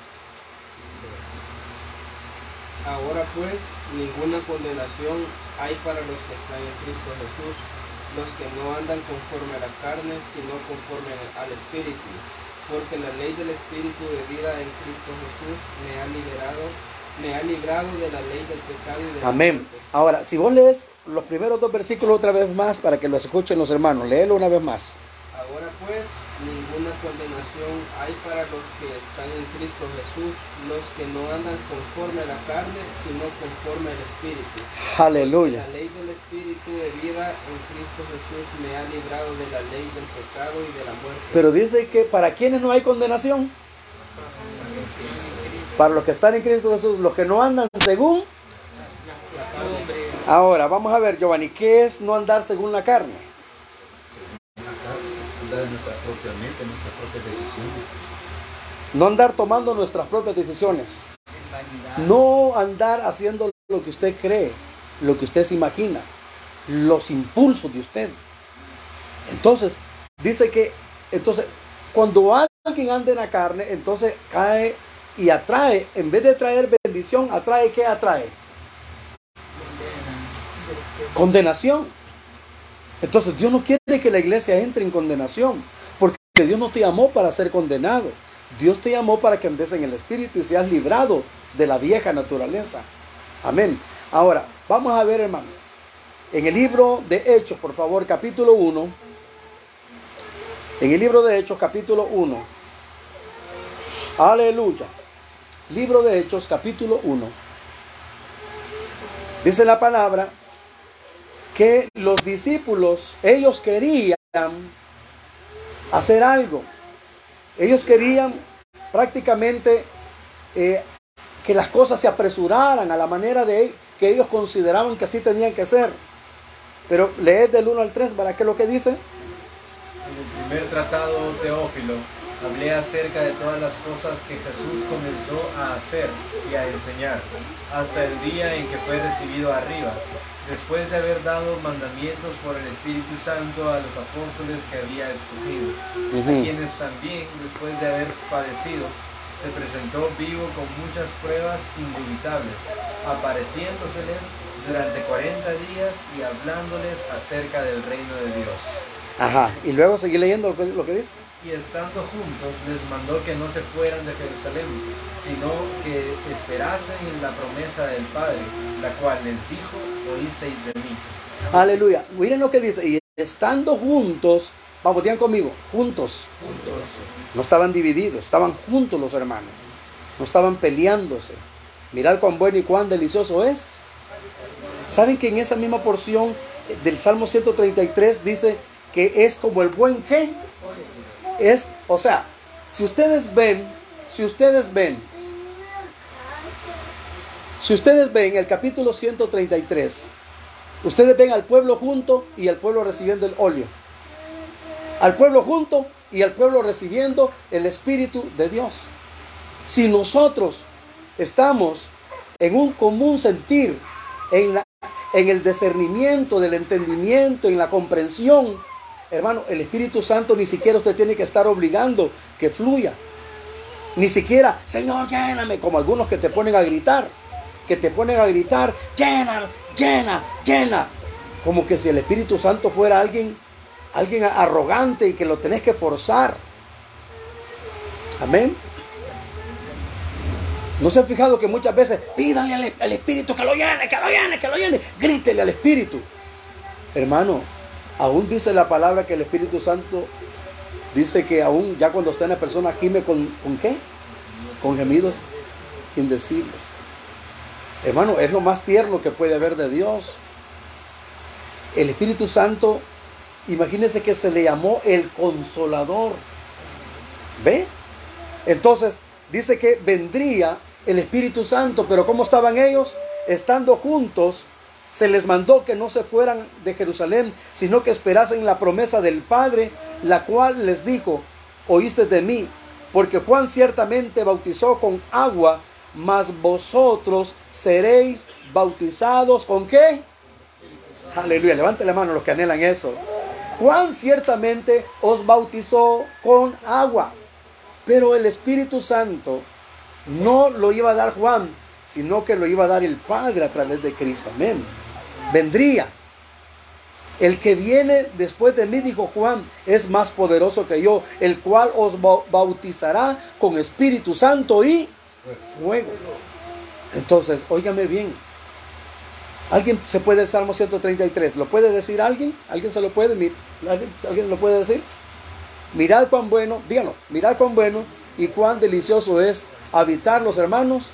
Speaker 2: Ahora pues, ninguna condenación hay para los que están en Cristo Jesús, los que no andan conforme a la carne, sino conforme al Espíritu. Porque la ley del Espíritu de vida en Cristo Jesús me ha liberado, me ha librado de la ley del pecado y de
Speaker 1: Amén. Ahora, si vos lees los primeros dos versículos otra vez más para que los escuchen los hermanos, léelo una vez más.
Speaker 2: Ahora pues, ninguna condenación hay para los que están en Cristo Jesús, los que no andan conforme a la carne, sino conforme al Espíritu.
Speaker 1: Aleluya.
Speaker 2: La ley del Espíritu de vida en Cristo Jesús me ha librado de la ley del pecado y de la muerte.
Speaker 1: Pero dice que para quienes no hay condenación, para los que están en Cristo Jesús, los que no andan según... Ahora, vamos a ver, Giovanni, ¿qué es no andar según la carne?
Speaker 3: nuestra propia mente, nuestras propias decisiones.
Speaker 1: No andar tomando nuestras propias decisiones. No andar haciendo lo que usted cree, lo que usted se imagina, los impulsos de usted. Entonces, dice que, entonces, cuando alguien anda en la carne, entonces cae y atrae, en vez de traer bendición, atrae, ¿qué atrae? Condenación. Entonces Dios no quiere que la iglesia entre en condenación, porque Dios no te llamó para ser condenado. Dios te llamó para que andes en el Espíritu y seas librado de la vieja naturaleza. Amén. Ahora, vamos a ver, hermano. En el libro de Hechos, por favor, capítulo 1. En el libro de Hechos, capítulo 1. Aleluya. Libro de Hechos, capítulo 1. Dice la palabra que los discípulos, ellos querían hacer algo. Ellos querían prácticamente eh, que las cosas se apresuraran a la manera de que ellos consideraban que así tenían que ser. Pero leed del 1 al 3, ¿para qué lo que dice?
Speaker 4: En el primer tratado, Teófilo, hablé acerca de todas las cosas que Jesús comenzó a hacer y a enseñar, hasta el día en que fue recibido arriba, después de haber dado mandamientos por el Espíritu Santo a los apóstoles que había escogido, a quienes también, después de haber padecido, se presentó vivo con muchas pruebas indubitables, apareciéndoseles durante 40 días y hablándoles acerca del reino de Dios.
Speaker 1: Ajá, y luego seguí leyendo lo que, dice.
Speaker 4: Y estando juntos les mandó que no se fueran de Jerusalén, sino que esperasen en la promesa del Padre, la cual les dijo, oísteis de mí.
Speaker 1: Aleluya. Miren lo que dice, y estando juntos, vamos, digan conmigo, juntos. Juntos. No estaban divididos, estaban juntos los hermanos. No estaban peleándose. Mirad cuán bueno y cuán delicioso es. ¿Saben que en esa misma porción del Salmo 133 dice que es como el buen qué? Es, o sea, si ustedes ven, si ustedes ven, si ustedes ven el capítulo 133, ustedes ven al pueblo junto y al pueblo recibiendo el óleo. Al pueblo junto y al pueblo recibiendo el Espíritu de Dios. Si nosotros estamos en un común sentir, en, la, en el discernimiento del entendimiento, en la comprensión, hermano, el Espíritu Santo ni siquiera usted tiene que estar obligando que fluya. Ni siquiera, Señor, lléname, como algunos que te ponen a gritar, que te ponen a gritar, llena, llena, llena. Como que si el Espíritu Santo fuera alguien alguien arrogante y que lo tenés que forzar. Amén. ¿No se han fijado que muchas veces pídanle al, Espíritu que lo llene, que lo llene, que lo llene? Grítele al Espíritu. Hermano, aún dice la palabra que el Espíritu Santo dice que aún ya cuando está en la persona gime con, ¿con qué? Con gemidos indecibles. Hermano, es lo más tierno que puede haber de Dios. El Espíritu Santo Imagínense que se le llamó el consolador. ¿Ve? Entonces, dice que vendría el Espíritu Santo, pero ¿cómo estaban ellos? Estando juntos, se les mandó que no se fueran de Jerusalén, sino que esperasen la promesa del Padre, la cual les dijo, oíste de mí, porque Juan ciertamente bautizó con agua, mas vosotros seréis bautizados con qué? Aleluya, levante la mano los que anhelan eso. Juan ciertamente os bautizó con agua, pero el Espíritu Santo no lo iba a dar Juan, sino que lo iba a dar el Padre a través de Cristo. Amén. Vendría. El que viene después de mí, dijo Juan, es más poderoso que yo, el cual os bautizará con Espíritu Santo y fuego. Entonces, óigame bien, ¿Alguien se puede el Salmo 133? ¿Lo puede decir alguien? ¿Alguien se lo puede? ¿Alguien, ¿Alguien lo puede decir? Mirad cuán bueno, díganlo, mirad cuán bueno y cuán delicioso es habitar los hermanos,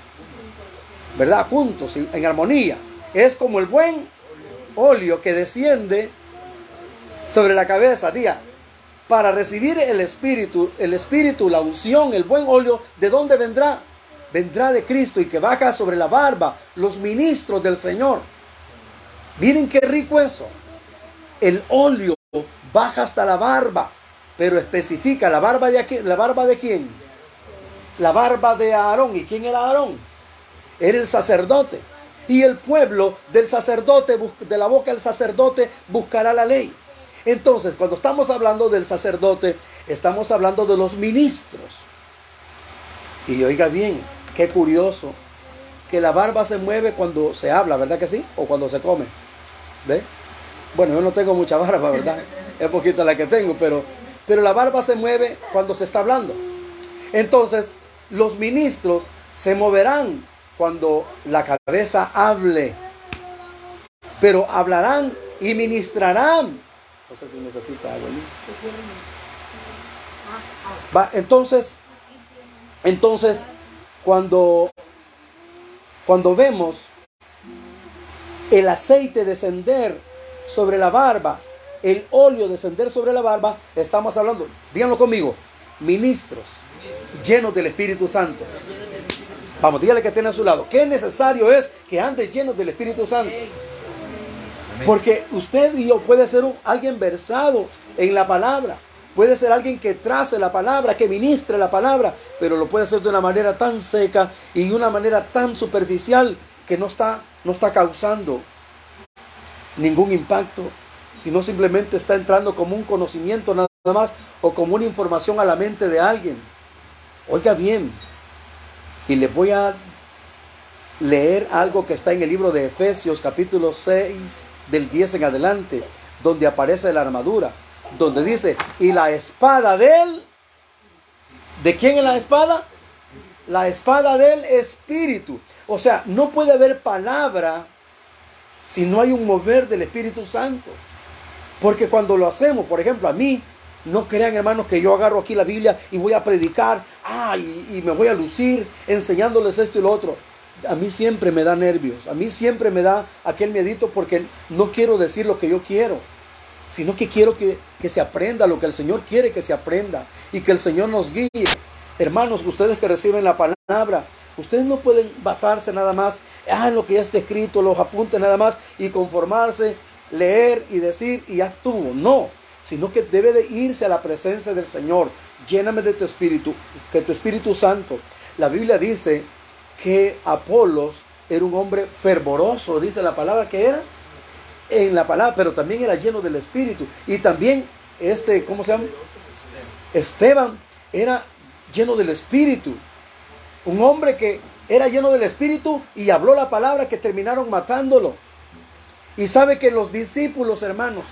Speaker 1: ¿verdad? Juntos, en armonía. Es como el buen óleo que desciende sobre la cabeza, diga, para recibir el Espíritu, el Espíritu, la unción, el buen óleo, ¿de dónde vendrá? Vendrá de Cristo y que baja sobre la barba, los ministros del Señor. Miren qué rico eso. El óleo baja hasta la barba, pero especifica la barba de aquí, la barba de quién? La barba de Aarón. ¿Y quién era Aarón? Era el sacerdote. Y el pueblo del sacerdote, de la boca del sacerdote, buscará la ley. Entonces, cuando estamos hablando del sacerdote, estamos hablando de los ministros. Y oiga bien, qué curioso, que la barba se mueve cuando se habla, ¿verdad que sí? O cuando se come. ¿Ve? Bueno, yo no tengo mucha barba, ¿verdad? *laughs* Es poquita la que tengo, pero, pero la barba se mueve cuando se está hablando. Entonces, los ministros se moverán cuando la cabeza hable, pero hablarán y ministrarán. No sé si necesita algo. Va, entonces, entonces, cuando, cuando vemos el aceite descender sobre la barba, el óleo descender sobre la barba, estamos hablando, díganlo conmigo, Ministros llenos del Espíritu Santo. Vamos, dígale que tiene a su lado. Qué necesario es que andes llenos del Espíritu Santo. Porque usted y yo puede ser alguien versado en la palabra. Puede ser alguien que trace la palabra, que ministre la palabra, pero lo puede hacer de una manera tan seca y de una manera tan superficial que no está, no está causando ningún impacto, sino simplemente está entrando como un conocimiento nada más o como una información a la mente de alguien. Oiga bien, y le voy a leer algo que está en el libro de Efesios capítulo 6 del 10 en adelante, donde aparece la armadura, donde dice, y la espada de él, ¿de quién es la espada? La espada del Espíritu. O sea, no puede haber palabra si no hay un mover del Espíritu Santo. Porque cuando lo hacemos, por ejemplo, a mí, no crean hermanos que yo agarro aquí la Biblia y voy a predicar, ah, y, me voy a lucir enseñándoles esto y lo otro a mí siempre me da nervios, a mí siempre me da aquel miedito porque no quiero decir lo que yo quiero, sino que quiero que, se aprenda lo que el Señor quiere que se aprenda y que el Señor nos guíe. Hermanos, ustedes que reciben la palabra, ustedes no pueden basarse nada más ah, en lo que ya está escrito, los apuntes nada más y conformarse, leer y decir y ya estuvo. No, sino que debe de irse a la presencia del Señor. Lléname de tu espíritu, que tu Espíritu Santo. La Biblia dice que Apolos era un hombre fervoroso, dice la palabra que era, en la palabra, pero también era lleno del Espíritu. Y también este, ¿cómo se llama? Esteban era lleno del Espíritu. Un hombre que era lleno del Espíritu y habló la palabra que terminaron matándolo. Y sabe que los discípulos, hermanos,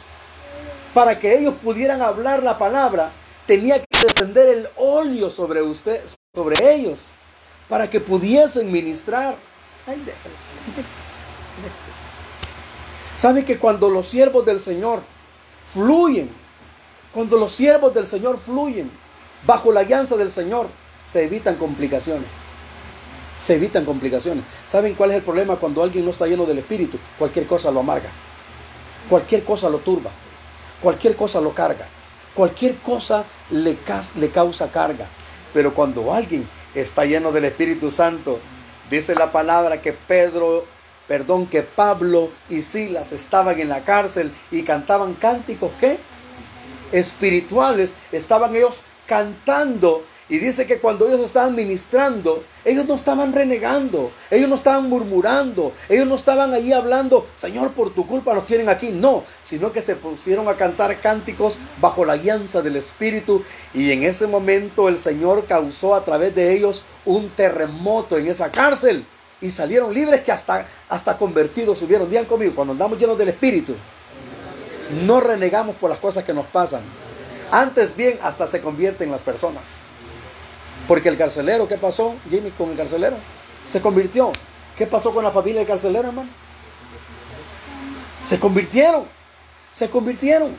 Speaker 1: para que ellos pudieran hablar la palabra, tenía que descender el óleo sobre usted, sobre ellos para que pudiesen ministrar. Ay, ¿Sabe que cuando los siervos del Señor fluyen, cuando los siervos del Señor fluyen bajo la guianza del Señor, se evitan complicaciones? Se evitan complicaciones. ¿Saben cuál es el problema cuando alguien no está lleno del Espíritu? Cualquier cosa lo amarga. Cualquier cosa lo turba. Cualquier cosa lo carga. Cualquier cosa le, le causa carga. Pero cuando alguien está lleno del Espíritu Santo. Dice la palabra que Pedro, perdón, que Pablo y Silas estaban en la cárcel y cantaban cánticos, ¿qué? Espirituales. Estaban ellos cantando y dice que cuando ellos estaban ministrando, ellos no estaban renegando, ellos no estaban murmurando, ellos no estaban ahí hablando, Señor, por tu culpa nos tienen aquí. No, sino que se pusieron a cantar cánticos bajo la guianza del Espíritu. Y en ese momento el Señor causó a través de ellos un terremoto en esa cárcel. Y salieron libres que hasta, hasta convertidos subieron. Digan conmigo, cuando andamos llenos del Espíritu, no renegamos por las cosas que nos pasan. Antes bien, hasta se convierten las personas. Porque el carcelero, ¿qué pasó, Jimmy, con el carcelero? Se convirtió. ¿Qué pasó con la familia del carcelero, hermano? Se convirtieron. Se convirtieron.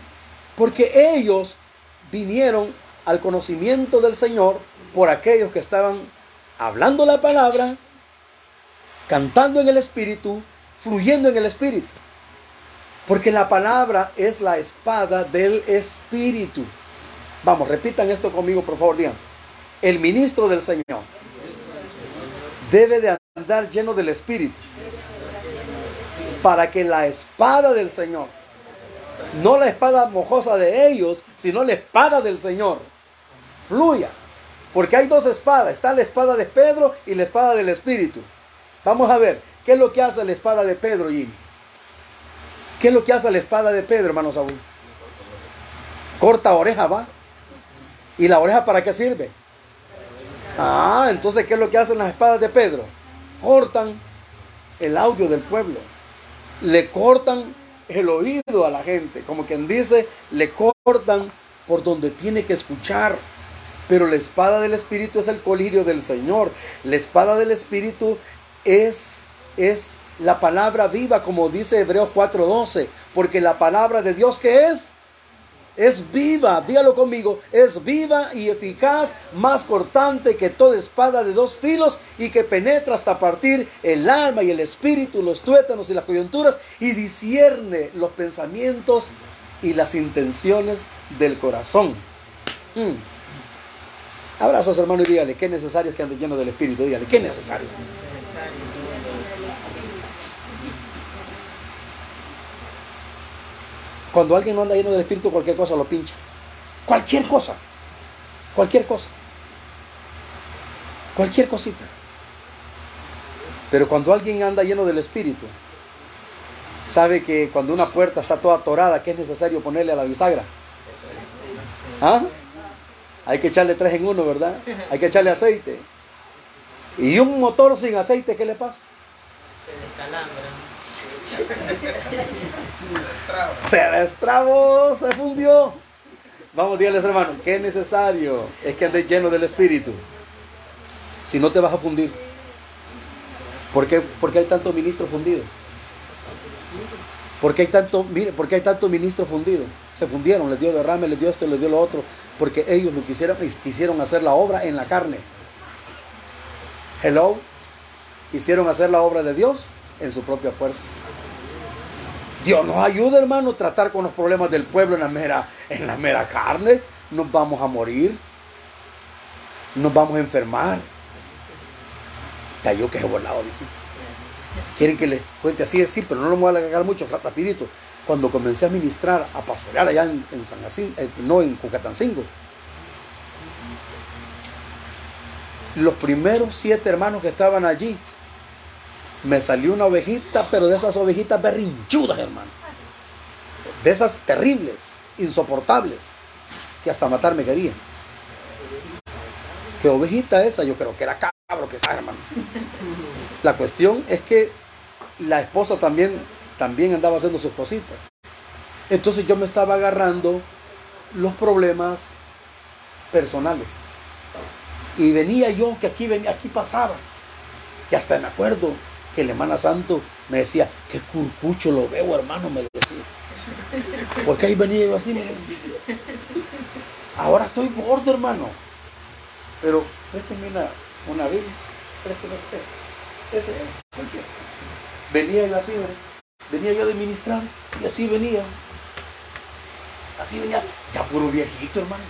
Speaker 1: Porque ellos vinieron al conocimiento del Señor por aquellos que estaban hablando la palabra, cantando en el Espíritu, fluyendo en el Espíritu. Porque la palabra es la espada del Espíritu. Vamos, repitan esto conmigo, por favor, digan el ministro del Señor debe de andar lleno del Espíritu para que la espada del Señor, no la espada mojosa de ellos, sino la espada del Señor, fluya. Porque hay dos espadas, está la espada de Pedro y la espada del Espíritu. Vamos a ver, ¿qué es lo que hace la espada de Pedro, Jimmy? ¿Qué es lo que hace la espada de Pedro, hermano Saúl? Corta oreja, va. ¿Y la oreja para qué sirve? Ah, entonces, ¿qué es lo que hacen las espadas de Pedro? Cortan el audio del pueblo. Le cortan el oído a la gente. Como quien dice, le cortan por donde tiene que escuchar. Pero la espada del Espíritu es el colirio del Señor. La espada del Espíritu es, es la palabra viva, como dice Hebreos 4:12. Porque la palabra de Dios que es es viva, dígalo conmigo, es viva y eficaz, más cortante que toda espada de dos filos y que penetra hasta partir el alma y el espíritu, los tuétanos y las coyunturas y discierne los pensamientos y las intenciones del corazón. Mm. Abrazos, hermano, y dígale, qué necesario es que ande lleno del Espíritu. Dígale, qué necesario. Cuando alguien no anda lleno del Espíritu, cualquier cosa lo pincha. Cualquier cosa. Cualquier cosa. Cualquier cosita. Pero cuando alguien anda lleno del Espíritu, sabe que cuando una puerta está toda atorada, ¿qué es necesario ponerle a la bisagra? ¿Ah? Hay que echarle tres en uno, ¿verdad? Hay que echarle aceite. Y un motor sin aceite, ¿qué le pasa?
Speaker 5: Se descalambra.
Speaker 1: Se destrabó, se fundió. Vamos, dígales hermano, qué necesario es que andes lleno del Espíritu. Si no te vas a fundir. ¿Por qué, hay tanto ministro fundido? ¿Por qué hay tanto, mire, por qué hay tanto ministro fundido? Se fundieron, les dio derrame, les dio esto, les dio lo otro, porque ellos lo quisieron, quisieron hacer la obra en la carne. Hello, hicieron hacer la obra de Dios en su propia fuerza. Dios nos ayuda, hermano, a tratar con los problemas del pueblo en la mera, en la mera carne. Nos vamos a morir. Nos vamos a enfermar. Yo que he volado, dice. Quieren que les cuente así, sí, pero no lo voy a alargar mucho, rapidito. Cuando comencé a ministrar, a pastorear allá en, en San Jacinto, eh, no en Cucatancingo, los primeros siete hermanos que estaban allí, me salió una ovejita, pero de esas ovejitas berrinchudas, hermano. De esas terribles, insoportables, que hasta matar me querían. ¿Qué ovejita esa? Yo creo que era cabro que esa, hermano. La cuestión es que la esposa también, también andaba haciendo sus cositas. Entonces yo me estaba agarrando los problemas personales. Y venía yo, que aquí venía, aquí pasaba. Y hasta me acuerdo que el hermana Santo me decía, qué curcucho lo veo, hermano, me decía. Porque ahí venía yo así, mire. Ahora estoy gordo, hermano. Pero présteme una, una Biblia. Présteme ese. Venía yo así. Venía yo de ministrar y así venía. Así venía, ya puro viejito, hermano.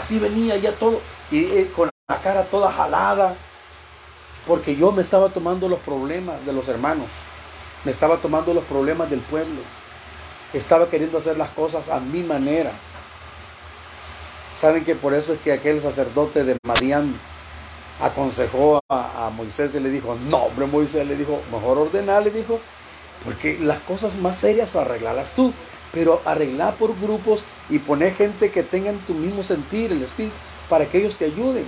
Speaker 1: Así venía ya todo, y con la cara toda jalada, porque yo me estaba tomando los problemas de los hermanos, me estaba tomando los problemas del pueblo, estaba queriendo hacer las cosas a mi manera. Saben que por eso es que aquel sacerdote de Madián aconsejó a, Moisés y le dijo, no, hombre, Moisés le dijo, mejor ordenar, le dijo, porque las cosas más serias arreglarlas tú, pero arreglar por grupos y poner gente que tengan tu mismo sentir, el espíritu, para que ellos te ayuden.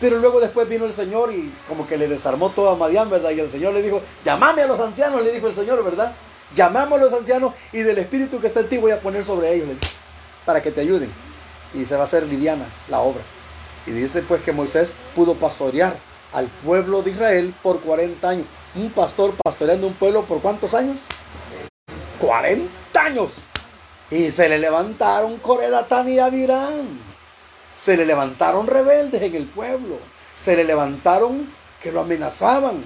Speaker 1: Pero luego después vino el Señor y como que le desarmó todo a Madián, ¿verdad? Y el Señor le dijo, llamame a los ancianos, le dijo el Señor, ¿verdad? Llamamos a los ancianos y del espíritu que está en ti voy a poner sobre ellos, para que te ayuden. Y se va a hacer liviana la obra. Y dice pues que Moisés pudo pastorear al pueblo de Israel por 40 años. Un pastor pastoreando un pueblo por cuántos años? 40 años. Y se le levantaron Coredatán y Avirán. Se le levantaron rebeldes en el pueblo. Se le levantaron que lo amenazaban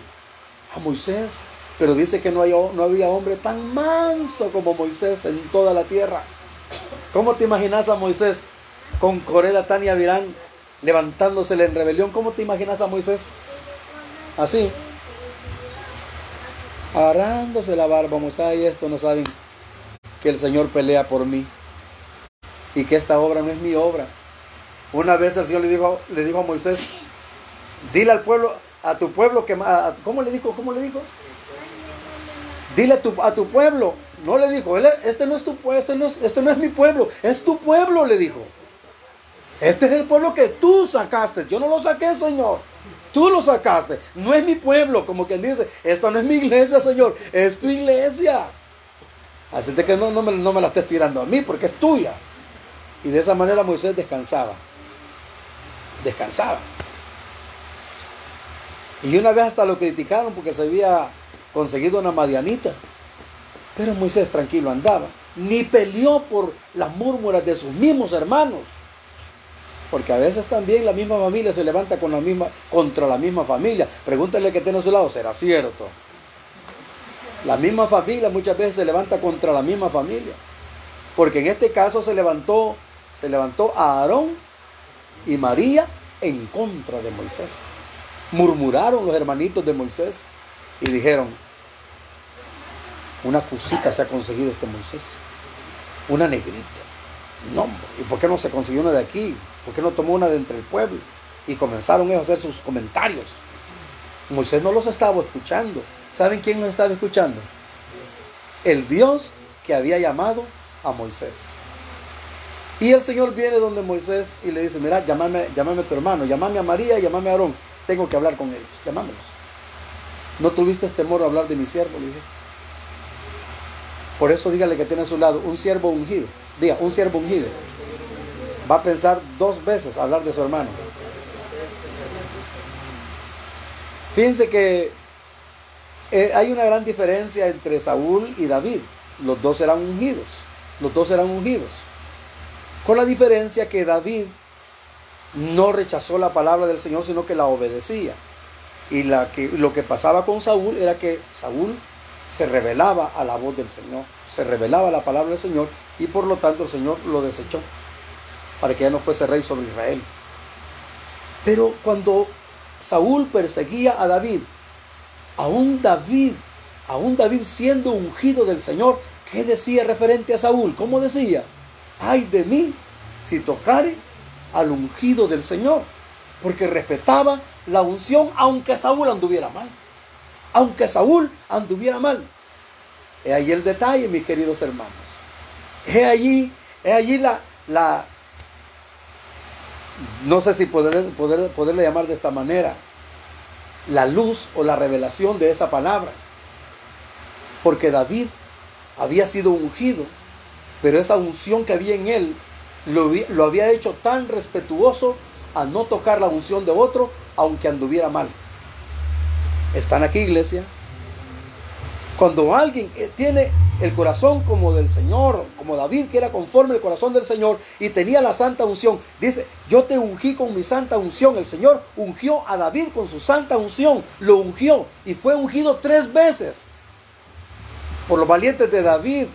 Speaker 1: a Moisés. Pero dice que no, hay, no había hombre tan manso como Moisés en toda la tierra. ¿Cómo te imaginas a Moisés con Coredatán y Avirán levantándosele en rebelión? ¿Cómo te imaginas a Moisés? Así. Arándose la barba, Moisés, y esto no saben que el Señor pelea por mí y que esta obra no es mi obra. Una vez el Señor le dijo, le dijo a Moisés, dile al pueblo, a tu pueblo que, a, ¿cómo le dijo? ¿Cómo le dijo? Dile a tu, a tu pueblo, no le dijo, este no es tu pueblo, este no es, este no es mi pueblo, es tu pueblo, le dijo. Este es el pueblo que tú sacaste, yo no lo saqué, Señor. Tú lo sacaste, no es mi pueblo, como quien dice, esto no es mi iglesia, Señor, es tu iglesia. Así de que no, no, me, no me la estés tirando a mí porque es tuya. Y de esa manera Moisés descansaba. Descansaba. Y una vez hasta lo criticaron porque se había conseguido una madianita. Pero Moisés tranquilo andaba. Ni peleó por las murmuras de sus mismos hermanos. Porque a veces también la misma familia se levanta con la misma, contra la misma familia. Pregúntale que tiene a su lado, será cierto. La misma familia muchas veces se levanta contra la misma familia. Porque en este caso se levantó, se levantó a Aarón y María en contra de Moisés. Murmuraron los hermanitos de Moisés y dijeron, una cosita se ha conseguido este Moisés, una negrita. No, ¿y por qué no se consiguió una de aquí? ¿Por qué no tomó una de entre el pueblo? Y comenzaron ellos a hacer sus comentarios. Moisés no los estaba escuchando. ¿Saben quién los estaba escuchando? El Dios que había llamado a Moisés. Y el Señor viene donde Moisés y le dice, mira, llámame, llámame a tu hermano, llámame a María, llámame a Aarón. Tengo que hablar con ellos, llámamelos. ¿No tuviste temor a hablar de mi siervo? Le dije. Por eso dígale que tiene a su lado un siervo ungido. Diga, un siervo ungido. Va a pensar dos veces hablar de su hermano. Fíjense que eh, hay una gran diferencia entre Saúl y David. Los dos eran ungidos. Los dos eran ungidos. Con la diferencia que David no rechazó la palabra del Señor, sino que la obedecía. Y lo que pasaba con Saúl era que Saúl se revelaba a la voz del Señor, se revelaba la palabra del Señor y por lo tanto el Señor lo desechó para que ya no fuese rey sobre Israel. Pero cuando Saúl perseguía a David, aún David, aún David siendo ungido del Señor, ¿qué decía referente a Saúl? ¿Cómo decía? Ay de mí si tocare al ungido del Señor, porque respetaba la unción aunque Saúl anduviera mal. Aunque Saúl anduviera mal. He allí el detalle, mis queridos hermanos. He allí, he allí la, la, no sé si poder, poder, poderle llamar de esta manera, la luz o la revelación de esa palabra. Porque David había sido ungido, pero esa unción que había en él lo, había hecho tan respetuoso a no tocar la unción de otro, aunque anduviera mal. ¿Están aquí, iglesia? Cuando alguien eh, tiene el corazón como del Señor, como David, que era conforme el corazón del Señor y tenía la santa unción. Dice, yo te ungí con mi santa unción. El Señor ungió a David con su santa unción, lo ungió y fue ungido tres veces por los valientes de David,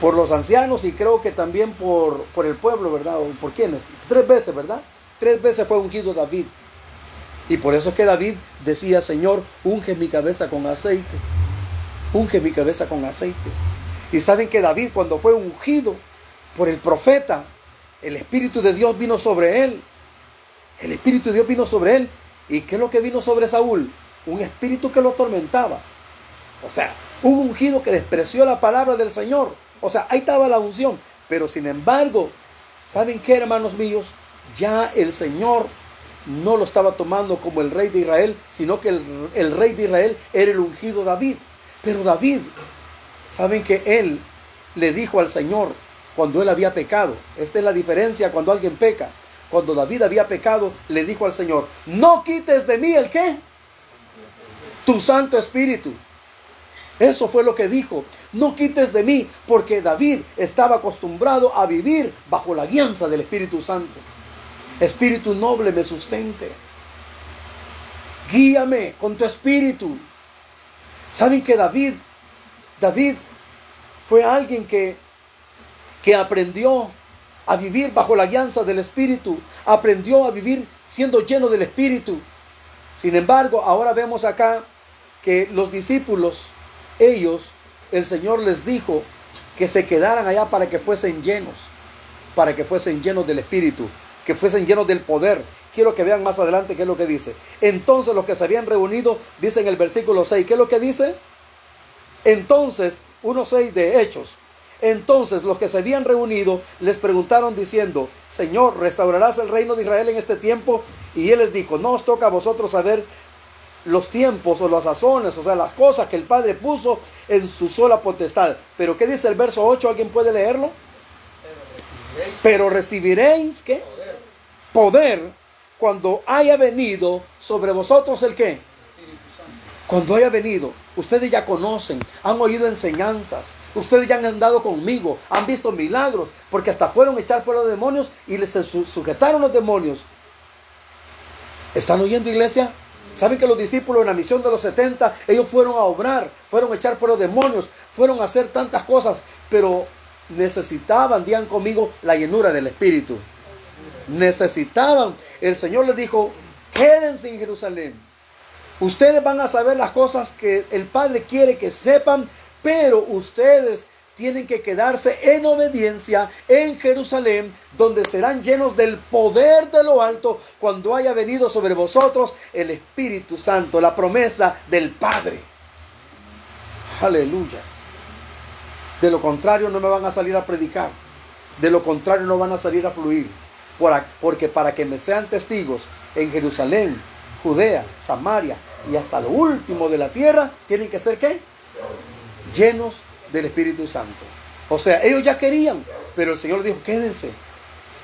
Speaker 1: por los ancianos y creo que también por, por el pueblo, ¿verdad? ¿O ¿Por quiénes? Tres veces, ¿verdad? Tres veces fue ungido David. Y por eso es que David decía, Señor, unge mi cabeza con aceite unge mi cabeza con aceite. Y saben que David cuando fue ungido por el profeta, el Espíritu de Dios vino sobre él. El Espíritu de Dios vino sobre él. ¿Y qué es lo que vino sobre Saúl? Un espíritu que lo atormentaba. O sea, un ungido que despreció la palabra del Señor. O sea, ahí estaba la unción. Pero sin embargo, ¿saben qué, hermanos míos? Ya el Señor no lo estaba tomando como el rey de Israel, sino que el, rey de Israel era el ungido David. Pero David, saben que él le dijo al Señor cuando él había pecado. Esta es la diferencia cuando alguien peca. Cuando David había pecado, le dijo al Señor, no quites de mí el qué? Tu Santo Espíritu. Eso fue lo que dijo. No quites de mí, porque David estaba acostumbrado a vivir bajo la guianza del Espíritu Santo. Espíritu noble me sustente. Guíame con tu espíritu. ¿Saben que David, David fue alguien que, que aprendió a vivir bajo la guianza del Espíritu, aprendió a vivir siendo lleno del Espíritu. Sin embargo, ahora vemos acá que los discípulos, ellos, el Señor les dijo que se quedaran allá para que fuesen llenos, para que fuesen llenos del Espíritu, que fuesen llenos del poder, Quiero que vean más adelante qué es lo que dice. Entonces los que se habían reunido, dice en el versículo 6, ¿qué es lo que dice? Entonces, 1.6 de Hechos. Entonces los que se habían reunido les preguntaron diciendo, Señor, ¿restaurarás el reino de Israel en este tiempo? Y él les dijo, no os toca a vosotros saber los tiempos o las sazones, o sea, las cosas que el Padre puso en su sola potestad. Pero ¿qué dice el verso 8? ¿Alguien puede leerlo? Pero recibiréis, ¿qué? Poder cuando haya venido sobre vosotros el qué? Cuando haya venido, ustedes ya conocen, han oído enseñanzas, ustedes ya han andado conmigo, han visto milagros, porque hasta fueron a echar fuera de demonios y les sujetaron los demonios. ¿Están oyendo iglesia? ¿Saben que los discípulos en la misión de los 70, ellos fueron a obrar, fueron a echar fuera demonios, fueron a hacer tantas cosas, pero necesitaban, digan conmigo, la llenura del Espíritu necesitaban. El Señor les dijo, quédense en Jerusalén. Ustedes van a saber las cosas que el Padre quiere que sepan, pero ustedes tienen que quedarse en obediencia en Jerusalén, donde serán llenos del poder de lo alto cuando haya venido sobre vosotros el Espíritu Santo, la promesa del Padre. Aleluya. De lo contrario no me van a salir a predicar. De lo contrario no van a salir a fluir. Porque para que me sean testigos en Jerusalén, Judea, Samaria y hasta lo último de la tierra, tienen que ser qué? Llenos del Espíritu Santo. O sea, ellos ya querían, pero el Señor dijo, quédense,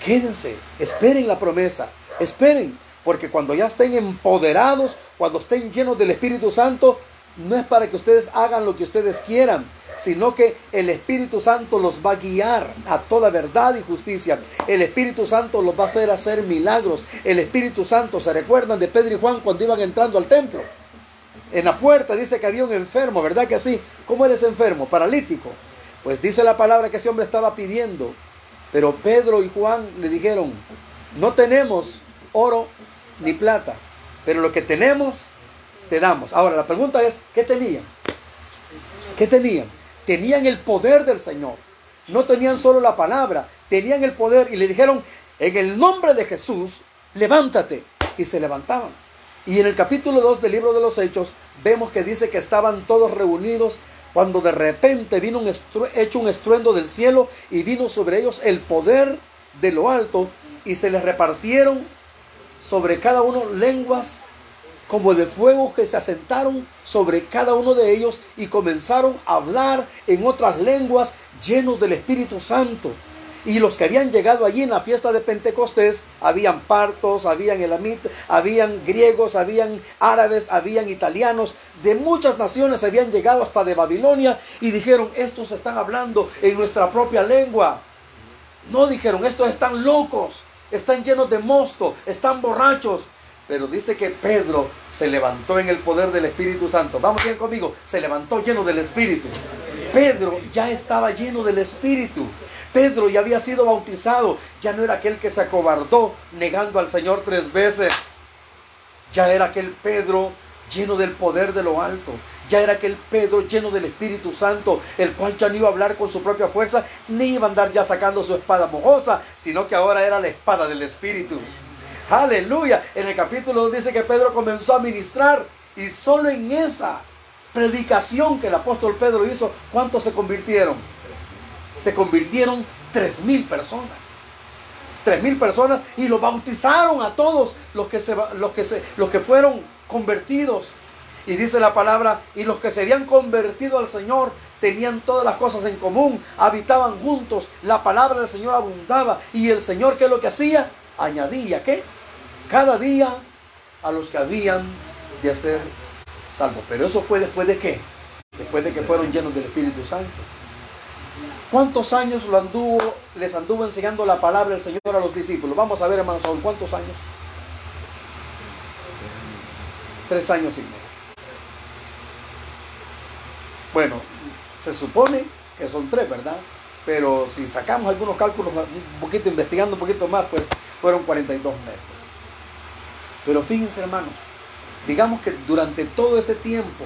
Speaker 1: quédense, esperen la promesa, esperen, porque cuando ya estén empoderados, cuando estén llenos del Espíritu Santo, no es para que ustedes hagan lo que ustedes quieran, sino que el Espíritu Santo los va a guiar a toda verdad y justicia. El Espíritu Santo los va a hacer hacer milagros. El Espíritu Santo, ¿se recuerdan de Pedro y Juan cuando iban entrando al templo? En la puerta dice que había un enfermo, ¿verdad que así? ¿Cómo eres enfermo? Paralítico. Pues dice la palabra que ese hombre estaba pidiendo. Pero Pedro y Juan le dijeron, no tenemos oro ni plata, pero lo que tenemos, te damos. Ahora, la pregunta es, ¿qué tenían? ¿Qué tenían? tenían el poder del Señor. No tenían solo la palabra, tenían el poder y le dijeron, en el nombre de Jesús, levántate. Y se levantaban. Y en el capítulo 2 del libro de los Hechos vemos que dice que estaban todos reunidos cuando de repente vino un hecho un estruendo del cielo y vino sobre ellos el poder de lo alto y se les repartieron sobre cada uno lenguas como de fuego que se asentaron sobre cada uno de ellos y comenzaron a hablar en otras lenguas llenos del Espíritu Santo. Y los que habían llegado allí en la fiesta de Pentecostés, habían partos, habían elamitas, habían griegos, habían árabes, habían italianos, de muchas naciones habían llegado hasta de Babilonia y dijeron, estos están hablando en nuestra propia lengua. No dijeron, estos están locos, están llenos de mosto, están borrachos. Pero dice que Pedro se levantó en el poder del Espíritu Santo. Vamos bien conmigo, se levantó lleno del Espíritu. Pedro ya estaba lleno del Espíritu. Pedro ya había sido bautizado, ya no era aquel que se acobardó negando al Señor tres veces. Ya era aquel Pedro lleno del poder de lo alto. Ya era aquel Pedro lleno del Espíritu Santo, el cual ya no iba a hablar con su propia fuerza, ni iba a andar ya sacando su espada mojosa, sino que ahora era la espada del Espíritu. Aleluya. En el capítulo 2 dice que Pedro comenzó a ministrar y solo en esa predicación que el apóstol Pedro hizo, ¿cuántos se convirtieron? Se convirtieron tres mil personas. Tres mil personas y lo bautizaron a todos los que, se, los, que se, los que fueron convertidos. Y dice la palabra, y los que se habían convertido al Señor tenían todas las cosas en común, habitaban juntos, la palabra del Señor abundaba. Y el Señor, ¿qué es lo que hacía? Añadía, ¿qué? cada día a los que habían de ser salvos. Pero eso fue después de qué? Después de que fueron llenos del Espíritu Santo. ¿Cuántos años lo anduvo, les anduvo enseñando la palabra del Señor a los discípulos? Vamos a ver, hermanos, ¿cuántos años? Tres años y medio. Bueno, se supone que son tres, ¿verdad? Pero si sacamos algunos cálculos, un poquito investigando un poquito más, pues fueron 42 meses. Pero fíjense hermanos, digamos que durante todo ese tiempo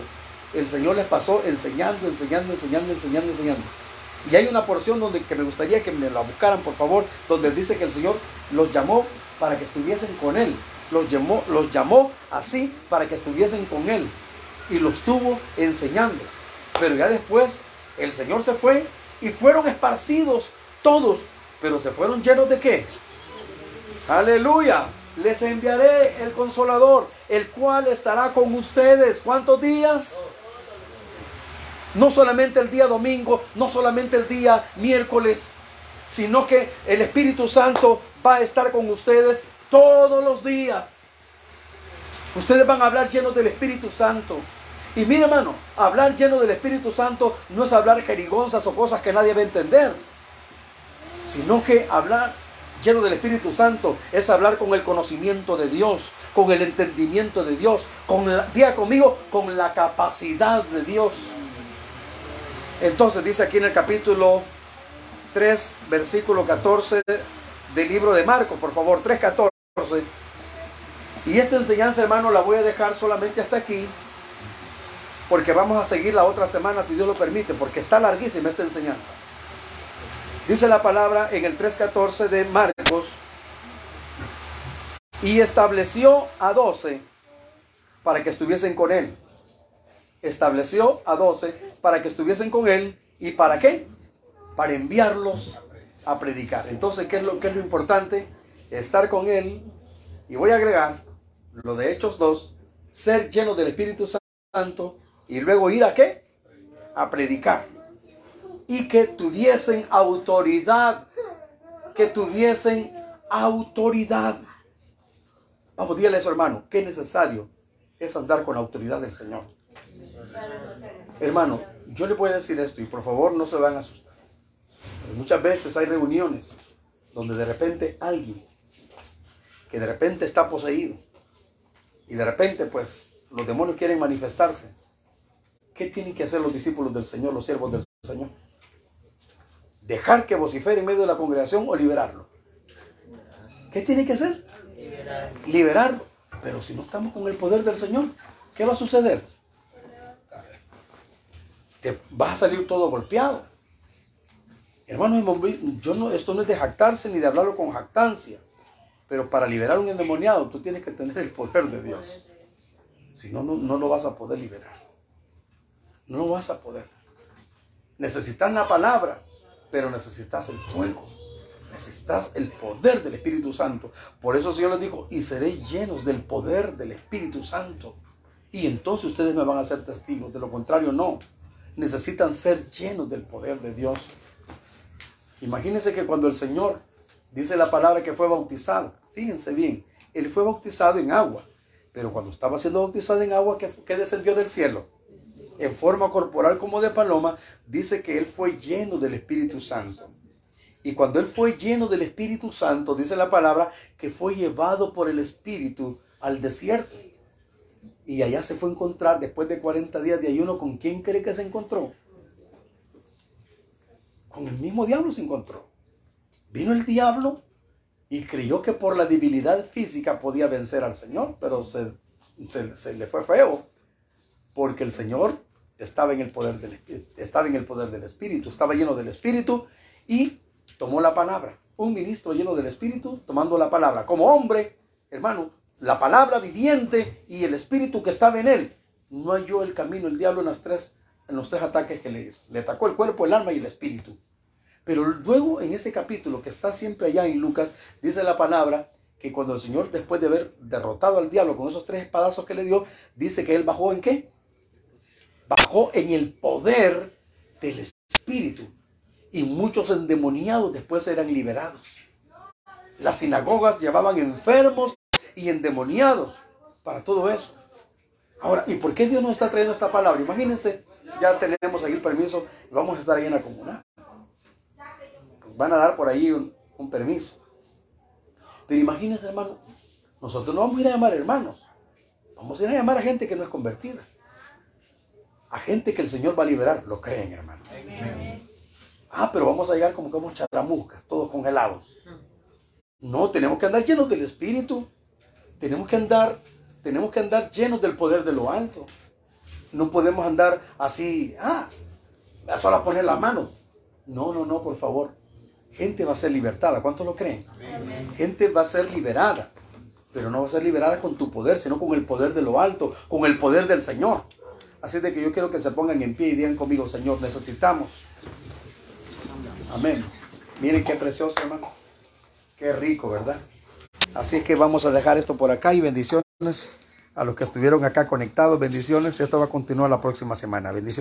Speaker 1: el Señor les pasó enseñando, enseñando, enseñando, enseñando, enseñando. Y hay una porción donde que me gustaría que me la buscaran, por favor, donde dice que el Señor los llamó para que estuviesen con Él. Los llamó, los llamó así para que estuviesen con Él. Y los estuvo enseñando. Pero ya después el Señor se fue y fueron esparcidos todos. Pero se fueron llenos de qué? Aleluya les enviaré el consolador, el cual estará con ustedes. ¿Cuántos días? No solamente el día domingo, no solamente el día miércoles, sino que el Espíritu Santo va a estar con ustedes todos los días. Ustedes van a hablar llenos del Espíritu Santo. Y mire hermano, hablar lleno del Espíritu Santo no es hablar jerigonzas o cosas que nadie va a entender, sino que hablar lleno del Espíritu Santo es hablar con el conocimiento de Dios, con el entendimiento de Dios, con la, diga conmigo, con la capacidad de Dios. Entonces dice aquí en el capítulo 3, versículo 14, del libro de Marcos, por favor, 3.14. Y esta enseñanza, hermano, la voy a dejar solamente hasta aquí, porque vamos a seguir la otra semana, si Dios lo permite, porque está larguísima esta enseñanza. Dice la palabra en el 3.14 de Marcos, y estableció a doce para que estuviesen con él. Estableció a doce para que estuviesen con él. ¿Y para qué? Para enviarlos a predicar. Entonces, ¿qué es lo, qué es lo importante? Estar con él. Y voy a agregar lo de Hechos 2, ser lleno del Espíritu Santo y luego ir a qué? A predicar. Y que tuviesen autoridad, que tuviesen autoridad. Vamos, dígale eso, hermano, qué necesario es andar con la autoridad del Señor. Hermano, yo le voy a decir esto y por favor no se van a asustar. Muchas veces hay reuniones donde de repente alguien que de repente está poseído y de repente pues los demonios quieren manifestarse. ¿Qué tienen que hacer los discípulos del Señor, los siervos del Señor? ¿Dejar que vocifere en medio de la congregación o liberarlo? ¿Qué tiene que hacer? liberarlo. Pero si no estamos con el poder del Señor, ¿qué va a suceder? Te vas a salir todo golpeado. Hermano, yo no, esto no es de jactarse ni de hablarlo con jactancia. Pero para liberar un endemoniado, tú tienes que tener el poder de Dios. Si no, no, no lo vas a poder liberar. No lo vas a poder. Necesitas la palabra, pero necesitas el fuego. Necesitas el poder del Espíritu Santo. Por eso el Señor les dijo, y seréis llenos del poder del Espíritu Santo. Y entonces ustedes me van a ser testigos. De lo contrario, no. Necesitan ser llenos del poder de Dios. Imagínense que cuando el Señor dice la palabra que fue bautizado, fíjense bien, Él fue bautizado en agua. Pero cuando estaba siendo bautizado en agua, ¿qué, descendió del cielo? En forma corporal como de paloma, dice que Él fue lleno del Espíritu Santo. Y cuando él fue lleno del Espíritu Santo, dice la palabra, que fue llevado por el Espíritu al desierto. Y allá se fue a encontrar, después de 40 días de ayuno, ¿con quién cree que se encontró? Con el mismo diablo se encontró. Vino el diablo y creyó que por la debilidad física podía vencer al Señor, pero se, se, le fue feo, porque el Señor estaba en el poder del estaba en el poder del Espíritu, estaba lleno del Espíritu y tomó la palabra. Un ministro lleno del Espíritu tomando la palabra. Como hombre, hermano, la palabra viviente y el Espíritu que estaba en él. No halló el camino el diablo en, las tres, en los tres ataques que le. Le atacó el cuerpo, el alma y el espíritu. Pero luego en ese capítulo que está siempre allá en Lucas, dice la palabra que cuando el Señor, después de haber derrotado al diablo con esos tres espadazos que le dio, dice que él bajó en qué? Bajó en el poder del Espíritu y muchos endemoniados después eran liberados. Las sinagogas llevaban enfermos y endemoniados para todo eso. Ahora, ¿y por qué Dios nos está trayendo esta palabra? Imagínense, ya tenemos ahí el permiso, vamos a estar ahí en la comunidad. Van a dar por ahí un, permiso. Pero imagínense, hermano, nosotros no vamos a ir a llamar hermanos, vamos a ir a llamar a gente que no es convertida, a gente que el Señor va a liberar, lo creen, hermano. Ah, pero vamos a llegar como como charamuscas, todos congelados. No, tenemos que andar llenos del Espíritu. Tenemos que andar, tenemos que andar llenos del poder de lo alto. No podemos andar así, ah, solo poner la mano. No, no, no, por favor. Gente va a ser libertada. ¿Cuántos lo creen? Gente va a ser liberada. Pero no va a ser liberada con tu poder, sino con el poder de lo alto, con el poder del Señor. Así de que yo quiero que se pongan en pie y digan conmigo, Señor, necesitamos Amén. Miren qué precioso, hermano. Qué rico, ¿verdad? Así que vamos a dejar esto por acá y bendiciones a los que estuvieron acá conectados. Bendiciones. Esto va a continuar la próxima semana. Bendiciones.